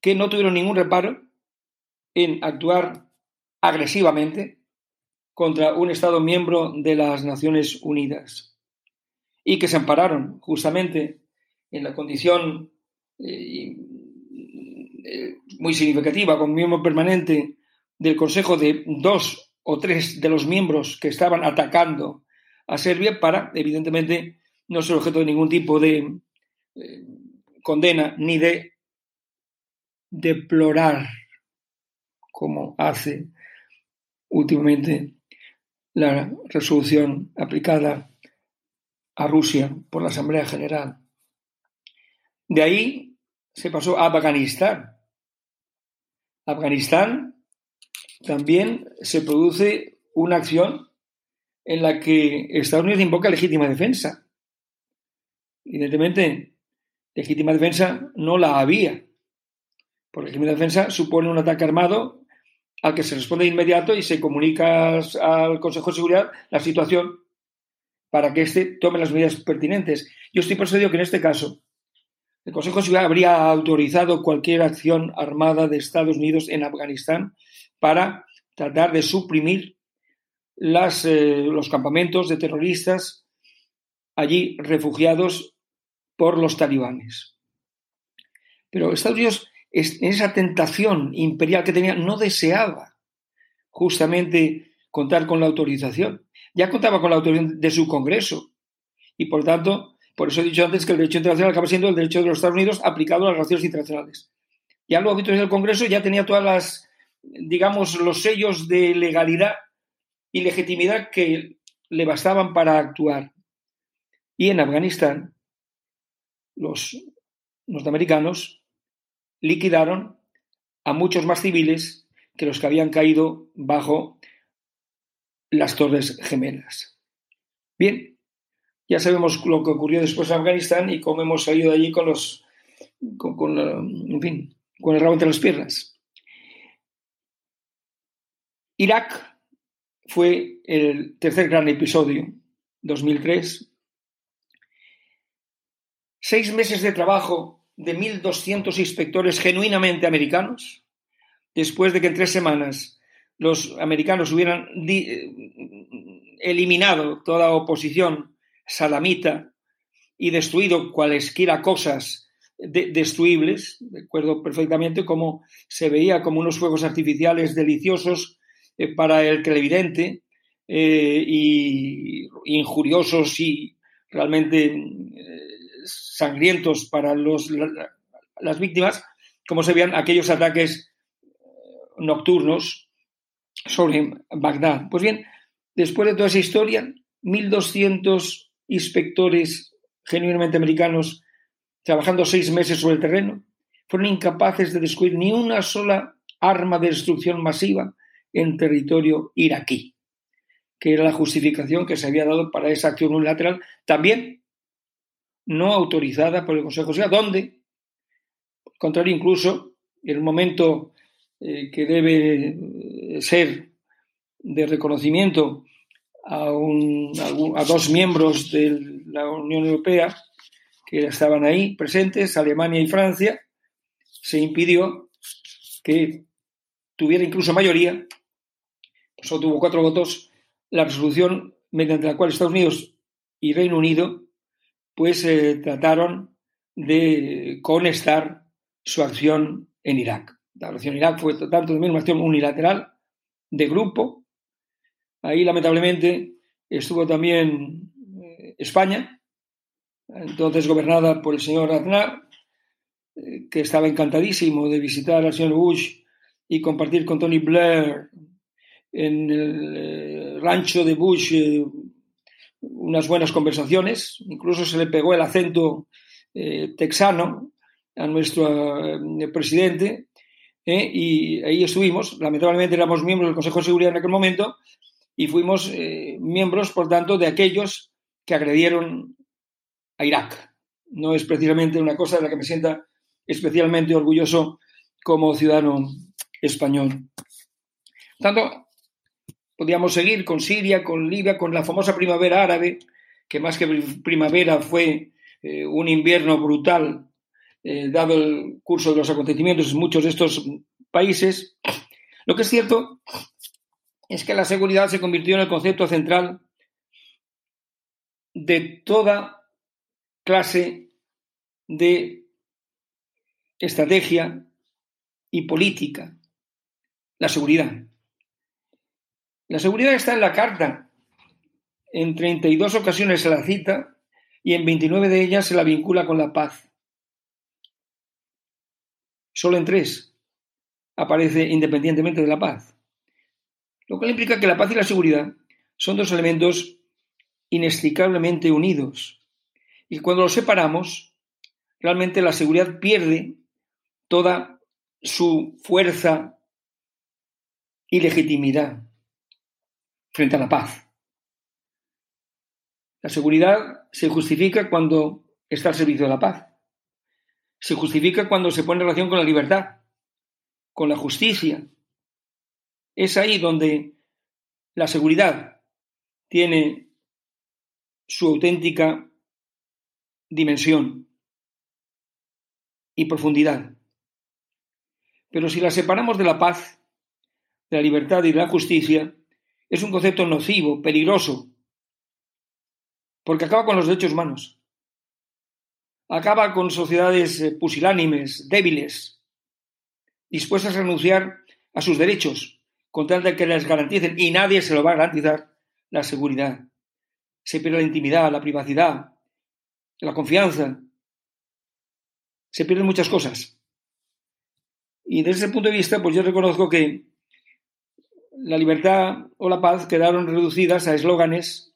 que no tuvieron ningún reparo en actuar agresivamente contra un Estado miembro de las Naciones Unidas y que se ampararon justamente en la condición eh, eh, muy significativa como miembro permanente del Consejo de dos o tres de los miembros que estaban atacando a Serbia para, evidentemente, no ser objeto de ningún tipo de eh, condena ni de deplorar como hace últimamente la resolución aplicada a Rusia por la Asamblea General. De ahí se pasó a Afganistán. Afganistán también se produce una acción en la que Estados Unidos invoca legítima defensa. Evidentemente, legítima defensa no la había. Por legítima defensa supone un ataque armado al que se responde de inmediato y se comunica al Consejo de Seguridad la situación para que éste tome las medidas pertinentes. Yo estoy persuadido que en este caso el Consejo de Seguridad habría autorizado cualquier acción armada de Estados Unidos en Afganistán para tratar de suprimir eh, los campamentos de terroristas allí refugiados por los talibanes. Pero Estados Unidos en esa tentación imperial que tenía, no deseaba justamente contar con la autorización. Ya contaba con la autorización de su Congreso. Y por tanto, por eso he dicho antes que el derecho internacional acaba siendo el derecho de los Estados Unidos aplicado a las relaciones internacionales. Ya luego del Congreso ya tenía todas las, digamos, los sellos de legalidad y legitimidad que le bastaban para actuar. Y en Afganistán, los norteamericanos liquidaron a muchos más civiles que los que habían caído bajo las Torres Gemelas. Bien, ya sabemos lo que ocurrió después en Afganistán y cómo hemos salido de allí con los, con, en fin, con el rabo entre las piernas. Irak fue el tercer gran episodio, 2003. Seis meses de trabajo de 1.200 inspectores genuinamente americanos, después de que en tres semanas los americanos hubieran eliminado toda oposición salamita y destruido cualesquiera cosas destruibles. Recuerdo perfectamente cómo se veía como unos fuegos artificiales deliciosos eh, para el televidente eh, y injuriosos y realmente eh, sangrientos para los, las víctimas, como se veían aquellos ataques nocturnos sobre Bagdad. Pues bien, después de toda esa historia, 1.200 inspectores genuinamente americanos trabajando seis meses sobre el terreno, fueron incapaces de descubrir ni una sola arma de destrucción masiva en territorio iraquí, que era la justificación que se había dado para esa acción unilateral, también no autorizada por el Consejo de Seguridad, donde, al contrario, incluso en el momento eh, que debe ser de reconocimiento a, dos miembros de la Unión Europea, que estaban ahí presentes, Alemania y Francia, se impidió que tuviera incluso mayoría, solo tuvo cuatro votos, la resolución mediante la cual Estados Unidos y Reino Unido pues eh, trataron de conestar su acción en Irak. La acción en Irak fue tanto también una acción unilateral, de grupo. Ahí, lamentablemente, estuvo también eh, España, entonces gobernada por el señor Aznar, eh, que estaba encantadísimo de visitar al señor Bush y compartir con Tony Blair en el eh, rancho de Bush unas buenas conversaciones. Incluso se le pegó el acento texano a nuestro presidente y ahí estuvimos. Lamentablemente éramos miembros del Consejo de Seguridad en aquel momento y fuimos miembros, por tanto, de aquellos que agredieron a Irak. No es precisamente una cosa de la que me sienta especialmente orgulloso como ciudadano español. Tanto, podríamos seguir con Siria, con Libia, con la famosa primavera árabe, que más que primavera fue eh, un invierno brutal, eh, dado el curso de los acontecimientos en muchos de estos países. Lo que es cierto es que la seguridad se convirtió en el concepto central de toda clase de estrategia y política, la seguridad. La seguridad está en la carta. En 32 ocasiones se la cita y en 29 de ellas se la vincula con la paz. Solo en tres aparece independientemente de la paz. Lo cual implica que la paz y la seguridad son dos elementos inextricablemente unidos y cuando lo separamos, realmente la seguridad pierde toda su fuerza y legitimidad frente a la paz. La seguridad se justifica cuando está al servicio de la paz. Se justifica cuando se pone en relación con la libertad, con la justicia. Es ahí donde la seguridad tiene su auténtica dimensión y profundidad. Pero si la separamos de la paz, de la libertad y de la justicia, es un concepto nocivo, peligroso, porque acaba con los derechos humanos, acaba con sociedades eh, pusilánimes, débiles, dispuestas a renunciar a sus derechos, con tal de que les garanticen, y nadie se lo va a garantizar, la seguridad. Se pierde la intimidad, la privacidad, la confianza. Se pierden muchas cosas. Y desde ese punto de vista, pues yo reconozco que la libertad o la paz quedaron reducidas a eslóganes,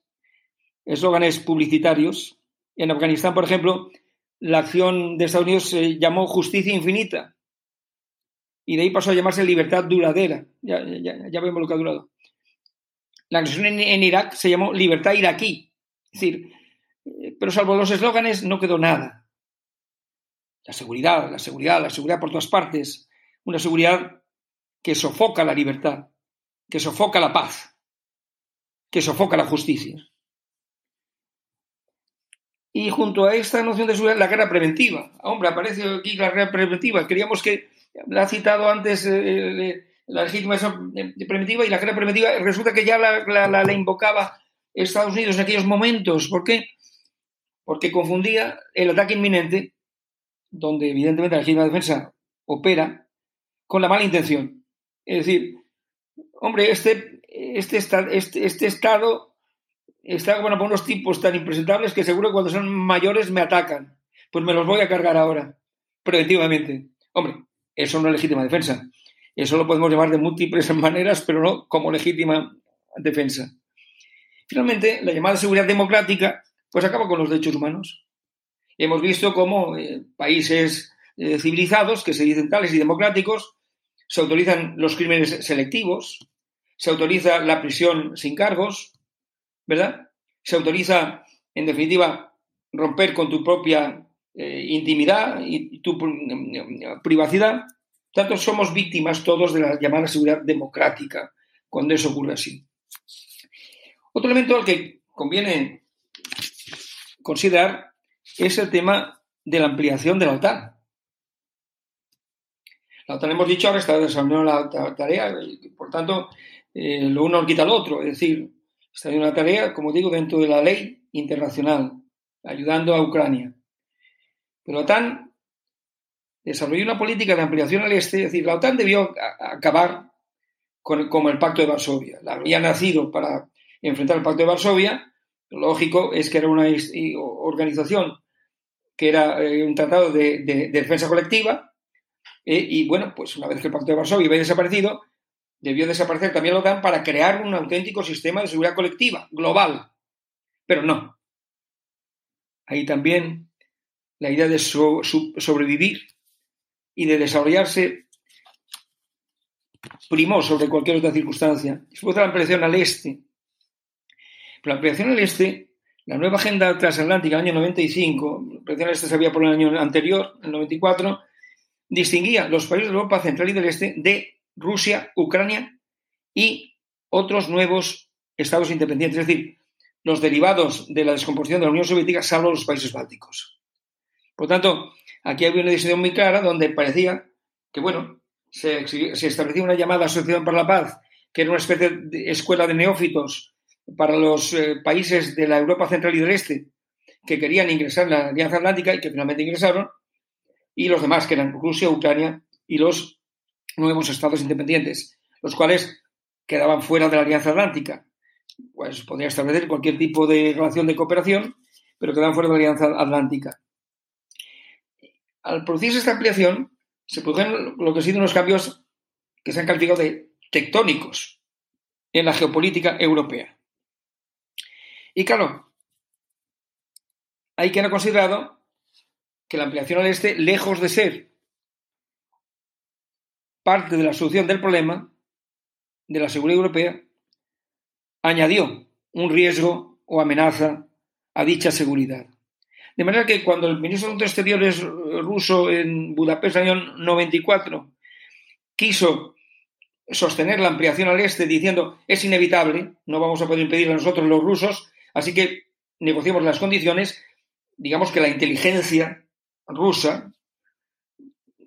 eslóganes publicitarios. En Afganistán, por ejemplo, la acción de Estados Unidos se llamó justicia infinita. Y de ahí pasó a llamarse libertad duradera. Ya, ya, vemos lo que ha durado. La acción en, Irak se llamó libertad iraquí. Es decir, eh, pero salvo los eslóganes no quedó nada. La seguridad, la seguridad, la seguridad por todas partes. Una seguridad que sofoca la libertad, que sofoca la paz, que sofoca la justicia. Y junto a esta noción de seguridad, la guerra preventiva. Hombre, aparece aquí la guerra preventiva. Queríamos que, la ha citado antes eh, eh, la legítima preventiva y la guerra preventiva resulta que ya la, invocaba Estados Unidos en aquellos momentos. ¿Por qué? Porque confundía el ataque inminente, donde evidentemente la legítima defensa opera, con la mala intención. Es decir, hombre, este, este, este, este Estado está bueno, por unos tipos tan impresentables que seguro que cuando son mayores me atacan. Pues me los voy a cargar ahora, preventivamente. Hombre, eso no es legítima defensa. Eso lo podemos llamar de múltiples maneras, pero no como legítima defensa. Finalmente, la llamada seguridad democrática pues acaba con los derechos humanos. Hemos visto cómo eh, países eh, civilizados, que se dicen tales y democráticos, se autorizan los crímenes selectivos, se autoriza la prisión sin cargos, ¿verdad? Se autoriza, en definitiva, romper con tu propia eh, intimidad y tu privacidad tanto, somos víctimas todos de la llamada seguridad democrática cuando eso ocurre así. Otro elemento al que conviene considerar es el tema de la ampliación de la OTAN. La OTAN, hemos dicho, ahora está desarrollando la tarea, y por tanto, eh, lo uno quita lo otro, es decir, está en una tarea, como digo, dentro de la ley internacional, ayudando a Ucrania. La OTAN desarrolló una política de ampliación al este, es decir, la OTAN debió acabar con como el Pacto de Varsovia. La había nacido para enfrentar el Pacto de Varsovia, lo lógico es que era una organización que era eh, un tratado de, defensa colectiva, eh, y bueno, pues una vez que el Pacto de Varsovia había desaparecido, debió desaparecer también la OTAN para crear un auténtico sistema de seguridad colectiva, global. Pero no. Ahí también la idea de sobrevivir y de desarrollarse primó sobre cualquier otra circunstancia. Después de la ampliación al este. La ampliación al este, la nueva agenda transatlántica del año 95, la ampliación al este se había por el año anterior, el 94, distinguía los países de Europa Central y del Este de Rusia, Ucrania y otros nuevos estados independientes, es decir, los derivados de la descomposición de la Unión Soviética, salvo los países bálticos. Por tanto, Aquí había una decisión muy clara donde parecía que, bueno, se, establecía una llamada Asociación para la Paz, que era una especie de escuela de neófitos para los eh, países de la Europa Central y del Este que querían ingresar en la Alianza Atlántica y que finalmente ingresaron, y los demás, que eran Rusia, Ucrania y los nuevos estados independientes, los cuales quedaban fuera de la Alianza Atlántica. Pues podría establecer cualquier tipo de relación de cooperación, pero quedaban fuera de la Alianza Atlántica. Al producirse esta ampliación, se producen lo que han sido unos cambios que se han calificado de tectónicos en la geopolítica europea. Y claro, hay quien ha considerado que la ampliación al este, lejos de ser parte de la solución del problema de la seguridad europea, añadió un riesgo o amenaza a dicha seguridad. De manera que cuando el ministro de Exteriores ruso en Budapest en el año 94 quiso sostener la ampliación al este diciendo es inevitable, no vamos a poder impedirlo nosotros los rusos, así que negociemos las condiciones, digamos que la inteligencia rusa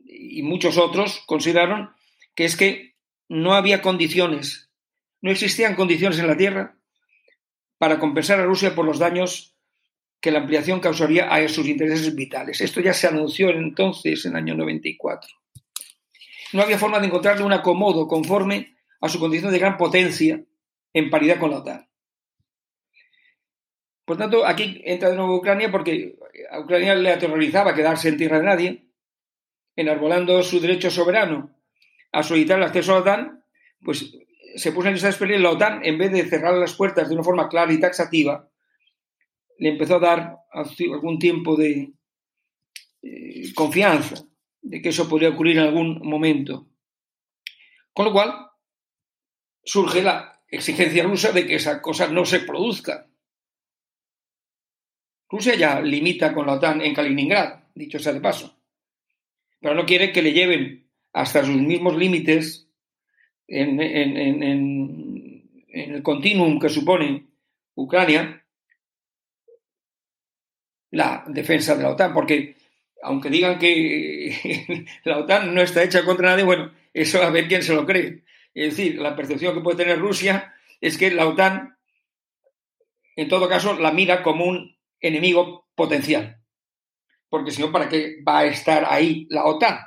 y muchos otros consideraron que es que no había condiciones, no existían condiciones en la Tierra para compensar a Rusia por los daños que la ampliación causaría a sus intereses vitales. Esto ya se anunció entonces, en el año 94. No había forma de encontrarle un acomodo conforme a su condición de gran potencia en paridad con la OTAN. Por tanto, aquí entra de nuevo Ucrania porque a Ucrania le aterrorizaba quedarse en tierra de nadie, enarbolando su derecho soberano a solicitar el acceso a la OTAN, pues se puso en esa experiencia la OTAN, en vez de cerrar las puertas de una forma clara y taxativa, le empezó a dar algún tiempo de eh, confianza de que eso podría ocurrir en algún momento. Con lo cual, surge la exigencia rusa de que esa cosa no se produzca. Rusia ya limita con la OTAN en Kaliningrad, dicho sea de paso, pero no quiere que le lleven hasta sus mismos límites en, el continuum que supone Ucrania la defensa de la OTAN, porque aunque digan que la OTAN no está hecha contra nadie, bueno, eso a ver quién se lo cree. Es decir, la percepción que puede tener Rusia es que la OTAN, en todo caso, la mira como un enemigo potencial. Porque si no, ¿para qué va a estar ahí la OTAN?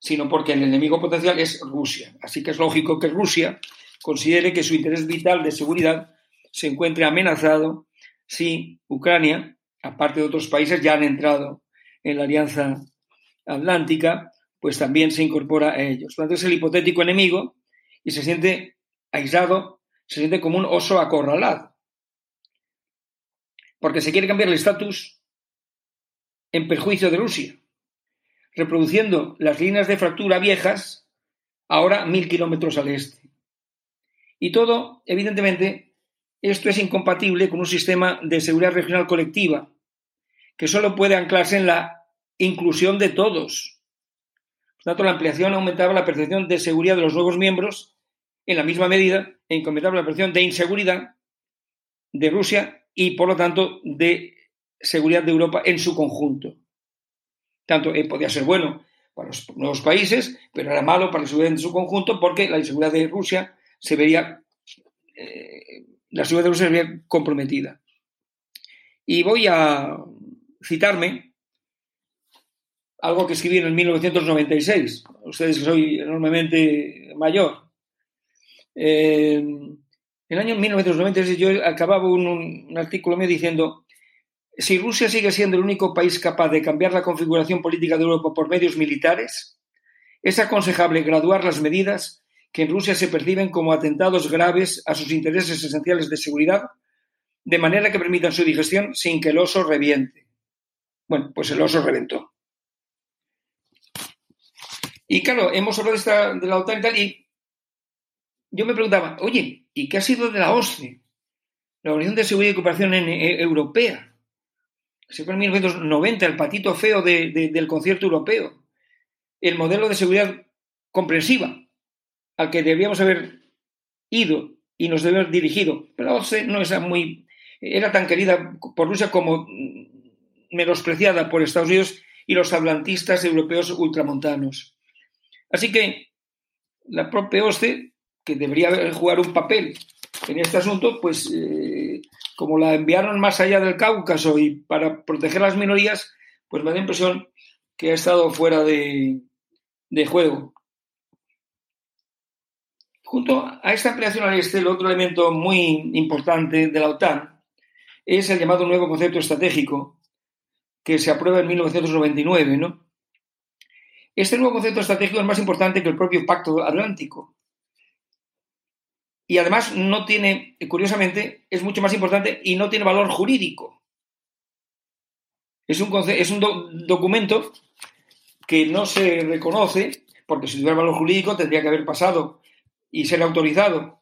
Sino porque el enemigo potencial es Rusia. Así que es lógico que Rusia considere que su interés vital de seguridad se encuentre amenazado si Ucrania, aparte de otros países, ya han entrado en la Alianza Atlántica, pues también se incorpora a ellos. Por es el hipotético enemigo y se siente aislado, se siente como un oso acorralado. Porque se quiere cambiar el estatus en perjuicio de Rusia, reproduciendo las líneas de fractura viejas ahora mil kilómetros al este. Y todo, evidentemente, esto es incompatible con un sistema de seguridad regional colectiva que solo puede anclarse en la inclusión de todos. Por tanto, la ampliación aumentaba la percepción de seguridad de los nuevos miembros en la misma medida en que aumentaba la percepción de inseguridad de Rusia y, por lo tanto, de seguridad de Europa en su conjunto. Tanto eh, podía ser bueno para los nuevos países, pero era malo para la seguridad en su conjunto porque la inseguridad de Rusia se vería, eh, la seguridad de Rusia se vería comprometida. Y voy a citarme algo que escribí en 1996. Ustedes que soy enormemente mayor. Eh, en el año 1996 yo acababa un, artículo mío diciendo si Rusia sigue siendo el único país capaz de cambiar la configuración política de Europa por medios militares, es aconsejable graduar las medidas que en Rusia se perciben como atentados graves a sus intereses esenciales de seguridad, de manera que permitan su digestión sin que el oso reviente. Bueno, pues el oso reventó. Y claro, hemos hablado de, esta, de la OTAN y tal, y yo me preguntaba, oye, ¿y qué ha sido de la OSCE? La Organización de Seguridad y Cooperación eh, Europea. Se fue en 1990, el patito feo del concierto europeo. El modelo de seguridad comprensiva al que debíamos haber ido y nos debíamos dirigido. Pero la OSCE no era muy. era tan querida por Rusia como menospreciada por Estados Unidos y los atlantistas europeos ultramontanos. Así que la propia OSCE, que debería jugar un papel en este asunto, pues eh, como la enviaron más allá del Cáucaso y para proteger las minorías, pues me da impresión que ha estado fuera de, de juego. Junto a esta ampliación al este, el otro elemento muy importante de la OTAN es el llamado nuevo concepto estratégico, que se aprueba en 1999, ¿no? Este nuevo concepto estratégico es más importante que el propio Pacto Atlántico. Y además no tiene, curiosamente, es mucho más importante y no tiene valor jurídico. Es un, es un documento que no se reconoce, porque si tuviera valor jurídico tendría que haber pasado y ser autorizado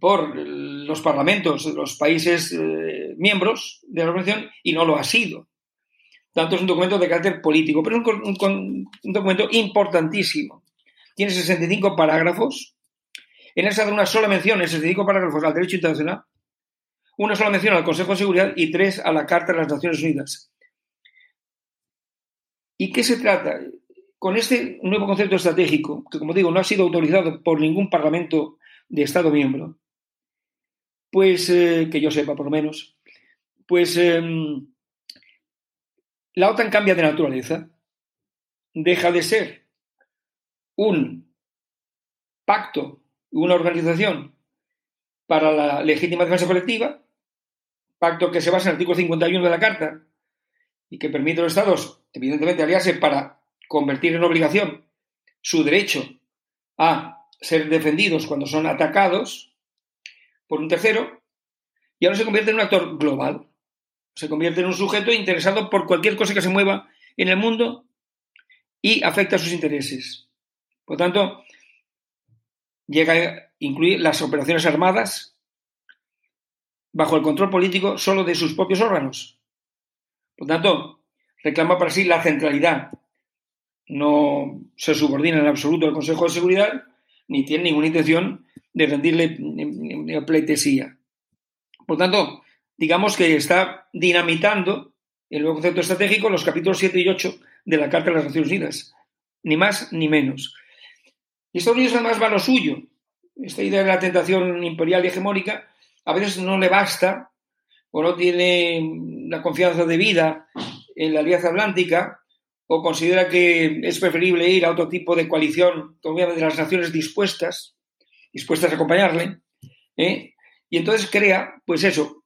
por los parlamentos de los países eh, miembros de la organización y no lo ha sido tanto es un documento de carácter político, pero es un, documento importantísimo. Tiene 65 parágrafos. En esa de una sola mención, en 65 parágrafos al derecho internacional, una sola mención al Consejo de Seguridad y tres a la Carta de las Naciones Unidas. ¿Y qué se trata? Con este nuevo concepto estratégico, que como digo, no ha sido autorizado por ningún parlamento de Estado miembro, pues eh, que yo sepa por lo menos, pues em, la OTAN cambia de naturaleza, deja de ser un pacto una organización para la legítima defensa colectiva, pacto que se basa en el artículo 51 de la Carta y que permite a los Estados, evidentemente, aliarse para convertir en obligación su derecho a ser defendidos cuando son atacados por un tercero, y ahora se convierte en un actor global. Se convierte en un sujeto interesado por cualquier cosa que se mueva en el mundo y afecta a sus intereses. Por tanto, llega a incluir las operaciones armadas bajo el control político solo de sus propios órganos. Por tanto, reclama para sí la centralidad. No se subordina en absoluto al Consejo de Seguridad ni tiene ninguna intención de rendirle pleitesía. Por tanto, digamos que está dinamitando el nuevo concepto estratégico los capítulos 7 y 8 de la Carta de las Naciones Unidas. Ni más ni menos. Y Estados Unidos además va a lo suyo. Esta idea de la tentación imperial y hegemónica a veces no le basta o no tiene la confianza debida en la Alianza Atlántica o considera que es preferible ir a otro tipo de coalición, de las naciones dispuestas, dispuestas a acompañarle, ¿eh? y entonces crea, pues eso,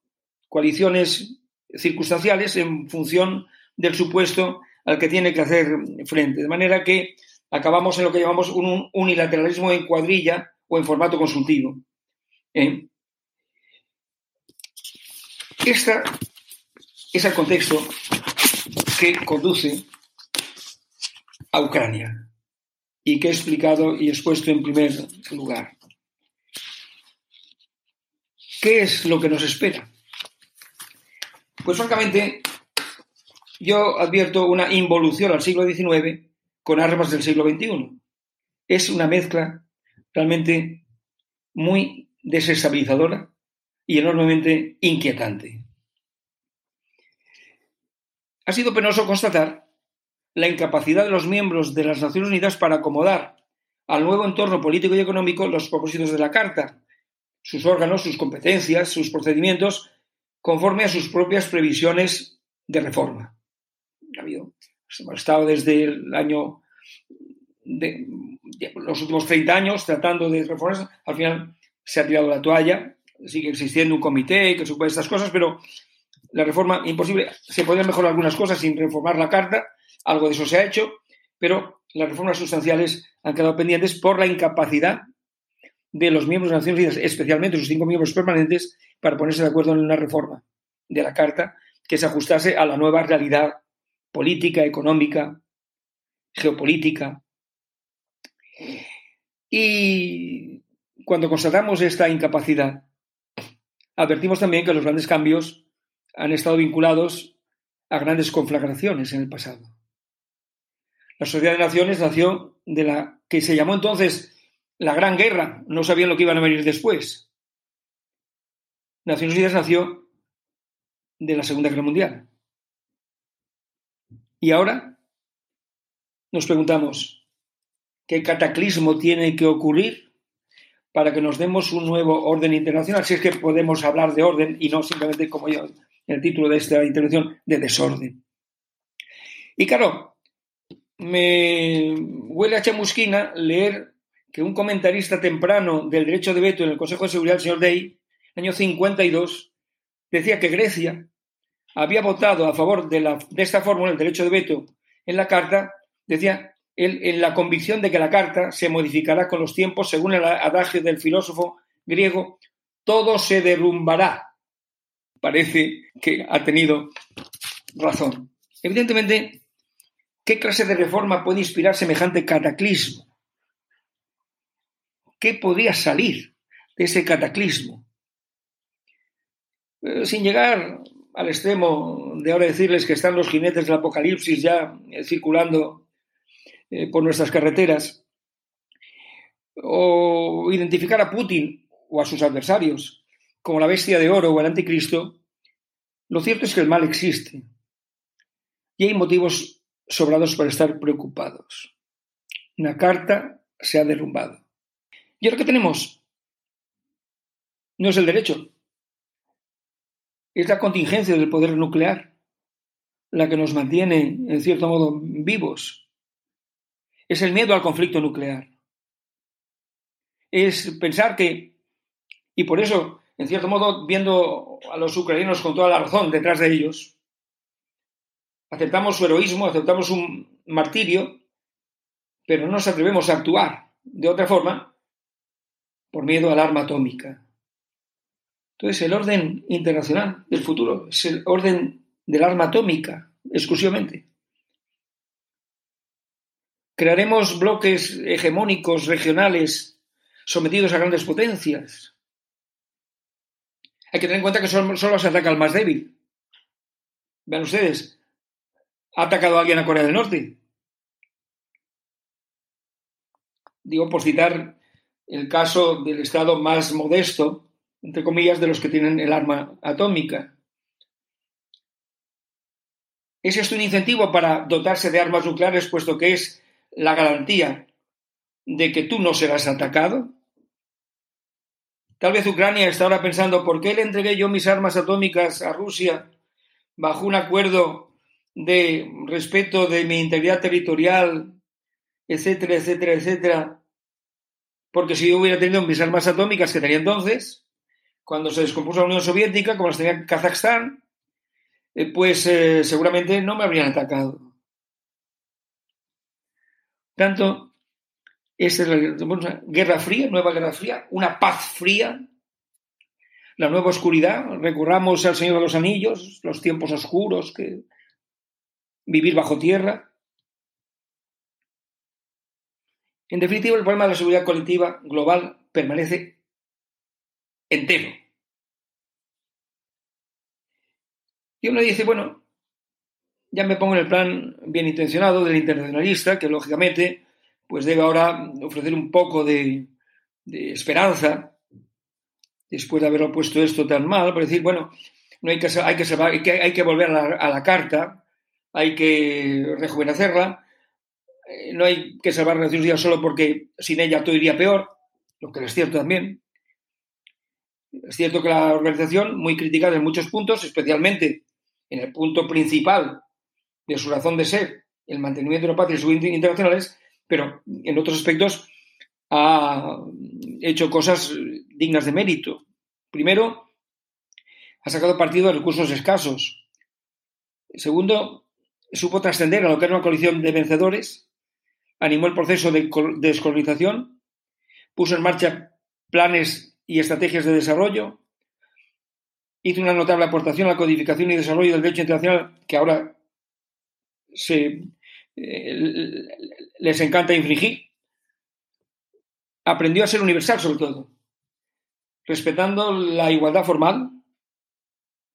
coaliciones circunstanciales en función del supuesto al que tiene que hacer frente. De manera que acabamos en lo que llamamos un unilateralismo en cuadrilla o en formato consultivo. ¿eh? Este es el contexto que conduce a Ucrania y que he explicado y expuesto en primer lugar. ¿Qué es lo que nos espera? Pues francamente, yo advierto una involución al siglo XIX con armas del siglo XXI. Es una mezcla realmente muy desestabilizadora y enormemente inquietante. Ha sido penoso constatar la incapacidad de los miembros de las Naciones Unidas para acomodar al nuevo entorno político y económico los propósitos de la Carta, sus órganos, sus competencias, sus procedimientos, conforme a sus propias previsiones de reforma. Ha habido, hemos estado desde el año de, los últimos 30 años tratando de reformas, al final se ha tirado la toalla, sigue existiendo un comité que supone estas cosas, pero la reforma imposible, se podrían mejorar algunas cosas sin reformar la carta, algo de eso se ha hecho, pero las reformas sustanciales han quedado pendientes por la incapacidad de los miembros de las Naciones Unidas, especialmente sus cinco miembros permanentes, para ponerse de acuerdo en una reforma de la Carta que se ajustase a la nueva realidad política, económica, geopolítica. Y cuando constatamos esta incapacidad, advertimos también que los grandes cambios han estado vinculados a grandes conflagraciones en el pasado. La Sociedad de Naciones nació de la que se llamó entonces la Gran Guerra, no sabían lo que iban a venir después. Naciones Unidas nació de la Segunda Guerra Mundial. Y ahora nos preguntamos, ¿qué cataclismo tiene que ocurrir para que nos demos un nuevo orden internacional? Si es que podemos hablar de orden y no simplemente, como yo el título de esta intervención, de desorden. Y claro, me huele a chamusquina leer que un comentarista temprano del derecho de veto en el Consejo de Seguridad, el señor Day, año 52, decía que Grecia había votado a favor de, la, de esta fórmula, el derecho de veto, en la Carta, decía él, en la convicción de que la Carta se modificará con los tiempos, según el adagio del filósofo griego, todo se derrumbará. Parece que ha tenido razón. Evidentemente, ¿qué clase de reforma puede inspirar semejante cataclismo? ¿Qué podría salir de ese cataclismo? Eh, sin llegar al extremo de ahora decirles que están los jinetes del apocalipsis ya eh, circulando eh, por nuestras carreteras, o identificar a Putin o a sus adversarios como la bestia de oro o el anticristo, lo cierto es que el mal existe y hay motivos sobrados para estar preocupados. Una carta se ha derrumbado. Y ahora que tenemos no es el derecho, es la contingencia del poder nuclear la que nos mantiene, en cierto modo, vivos. Es el miedo al conflicto nuclear. es pensar que, y por eso, en cierto modo, viendo a los ucranianos con toda la razón detrás de ellos, aceptamos su heroísmo, aceptamos un martirio, pero no nos atrevemos a actuar de otra forma por miedo al arma atómica. Entonces, el orden internacional del futuro es el orden del arma atómica, exclusivamente. Crearemos bloques hegemónicos regionales sometidos a grandes potencias. Hay que tener en cuenta que solo, se ataca al más débil. Vean ustedes, ¿ha atacado alguien a Corea del Norte? Digo, por citar el caso del Estado más modesto entre comillas, de los que tienen el arma atómica. ¿Es esto un incentivo para dotarse de armas nucleares, puesto que es la garantía de que tú no serás atacado? Tal vez Ucrania está ahora pensando, ¿por qué le entregué yo mis armas atómicas a Rusia bajo un acuerdo de respeto de mi integridad territorial, etcétera, etcétera, etcétera? Porque si yo hubiera tenido mis armas atómicas que tenía entonces, cuando se descompuso la Unión Soviética, como las tenía Kazajstán, eh, pues eh, seguramente no me habrían atacado. Tanto, esta es la guerra fría, nueva guerra fría, una paz fría, la nueva oscuridad, recurramos al Señor de los Anillos, los tiempos oscuros, que vivir bajo tierra. En definitiva, el problema de la seguridad colectiva global permanece entero. Y uno dice, bueno, ya me pongo en el plan bien intencionado del internacionalista, que lógicamente pues debe ahora ofrecer un poco de, esperanza después de haberlo puesto esto tan mal, para decir, bueno, no hay que, hay que, hay que, volver a la, carta, hay que rejuvenecerla, eh, no hay que salvar Naciones Unidas solo porque sin ella todo iría peor, lo que es cierto también. Es cierto que la organización, muy criticada en muchos puntos, especialmente en el punto principal de su razón de ser, el mantenimiento de la paz y sus internacionales, pero en otros aspectos ha hecho cosas dignas de mérito. Primero, ha sacado partido de recursos escasos. Segundo, supo trascender a lo que era una coalición de vencedores, animó el proceso de descolonización, puso en marcha planes y estrategias de desarrollo. Hizo una notable aportación a la codificación y desarrollo del derecho internacional que ahora se, eh, les encanta infringir. Aprendió a ser universal sobre todo, respetando la igualdad formal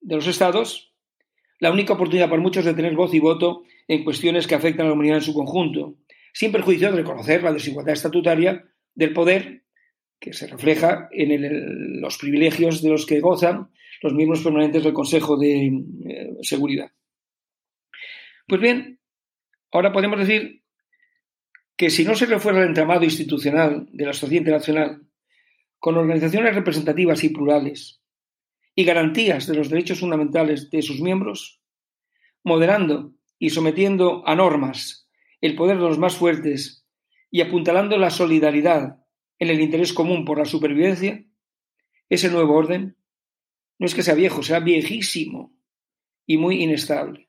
de los estados, la única oportunidad para muchos de tener voz y voto en cuestiones que afectan a la humanidad en su conjunto, sin perjuicio de reconocer la desigualdad estatutaria del poder que se refleja en los privilegios de los que gozan los miembros permanentes del Consejo de eh, Seguridad. Pues bien, ahora podemos decir que si no se refuerza el entramado institucional de la sociedad internacional con organizaciones representativas y plurales y garantías de los derechos fundamentales de sus miembros, moderando y sometiendo a normas el poder de los más fuertes y apuntalando la solidaridad en el interés común por la supervivencia, ese nuevo orden no es que sea viejo, sea viejísimo y muy inestable.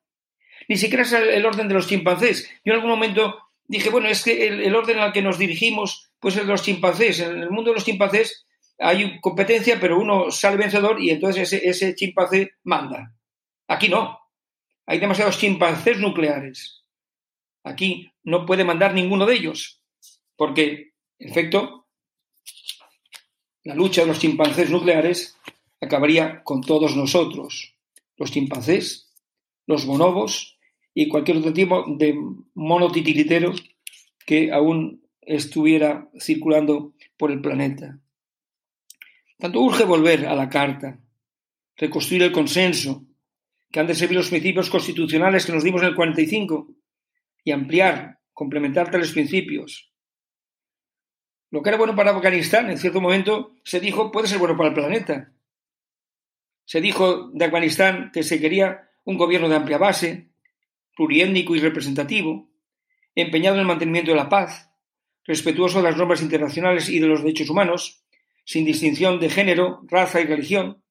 Ni siquiera es el orden de los chimpancés. Yo en algún momento dije, bueno, es que el, orden al que nos dirigimos, pues es de los chimpancés. En el mundo de los chimpancés hay competencia, pero uno sale vencedor y entonces ese, ese chimpancé manda. Aquí no. Hay demasiados chimpancés nucleares. Aquí no puede mandar ninguno de ellos, porque, en efecto, la lucha de los chimpancés nucleares acabaría con todos nosotros, los chimpancés, los bonobos y cualquier otro tipo de mono titiritero que aún estuviera circulando por el planeta. Tanto urge volver a la Carta, reconstruir el consenso, que han de servir los principios constitucionales que nos dimos en el 45 y ampliar, complementar tales principios, lo que era bueno para Afganistán, en cierto momento, se dijo, puede ser bueno para el planeta. Se dijo de Afganistán que se quería un gobierno de amplia base, pluriétnico y representativo, empeñado en el mantenimiento de la paz, respetuoso de las normas internacionales y de los derechos humanos, sin distinción de género, raza y religión,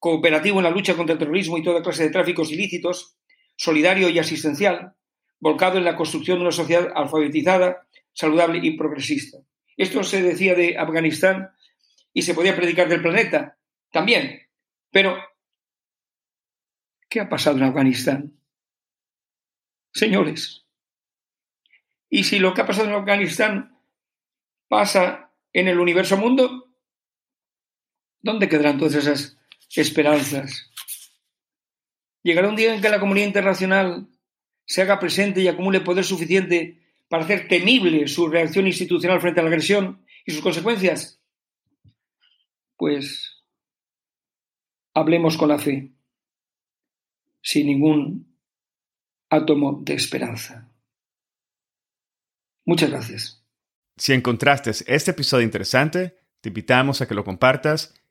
cooperativo en la lucha contra el terrorismo y toda clase de tráficos ilícitos, solidario y asistencial, volcado en la construcción de una sociedad alfabetizada, saludable y progresista. Esto se decía de Afganistán y se podía predicar del planeta también. Pero, ¿qué ha pasado en Afganistán? Señores, y si lo que ha pasado en Afganistán pasa en el universo mundo, ¿dónde quedarán todas esas esperanzas? Llegará un día en que la comunidad internacional se haga presente y acumule poder suficiente para hacer temible su reacción institucional frente a la agresión y sus consecuencias. Pues hablemos con la fe, sin ningún átomo de esperanza. Muchas gracias. Si encontraste este episodio interesante, te invitamos a que lo compartas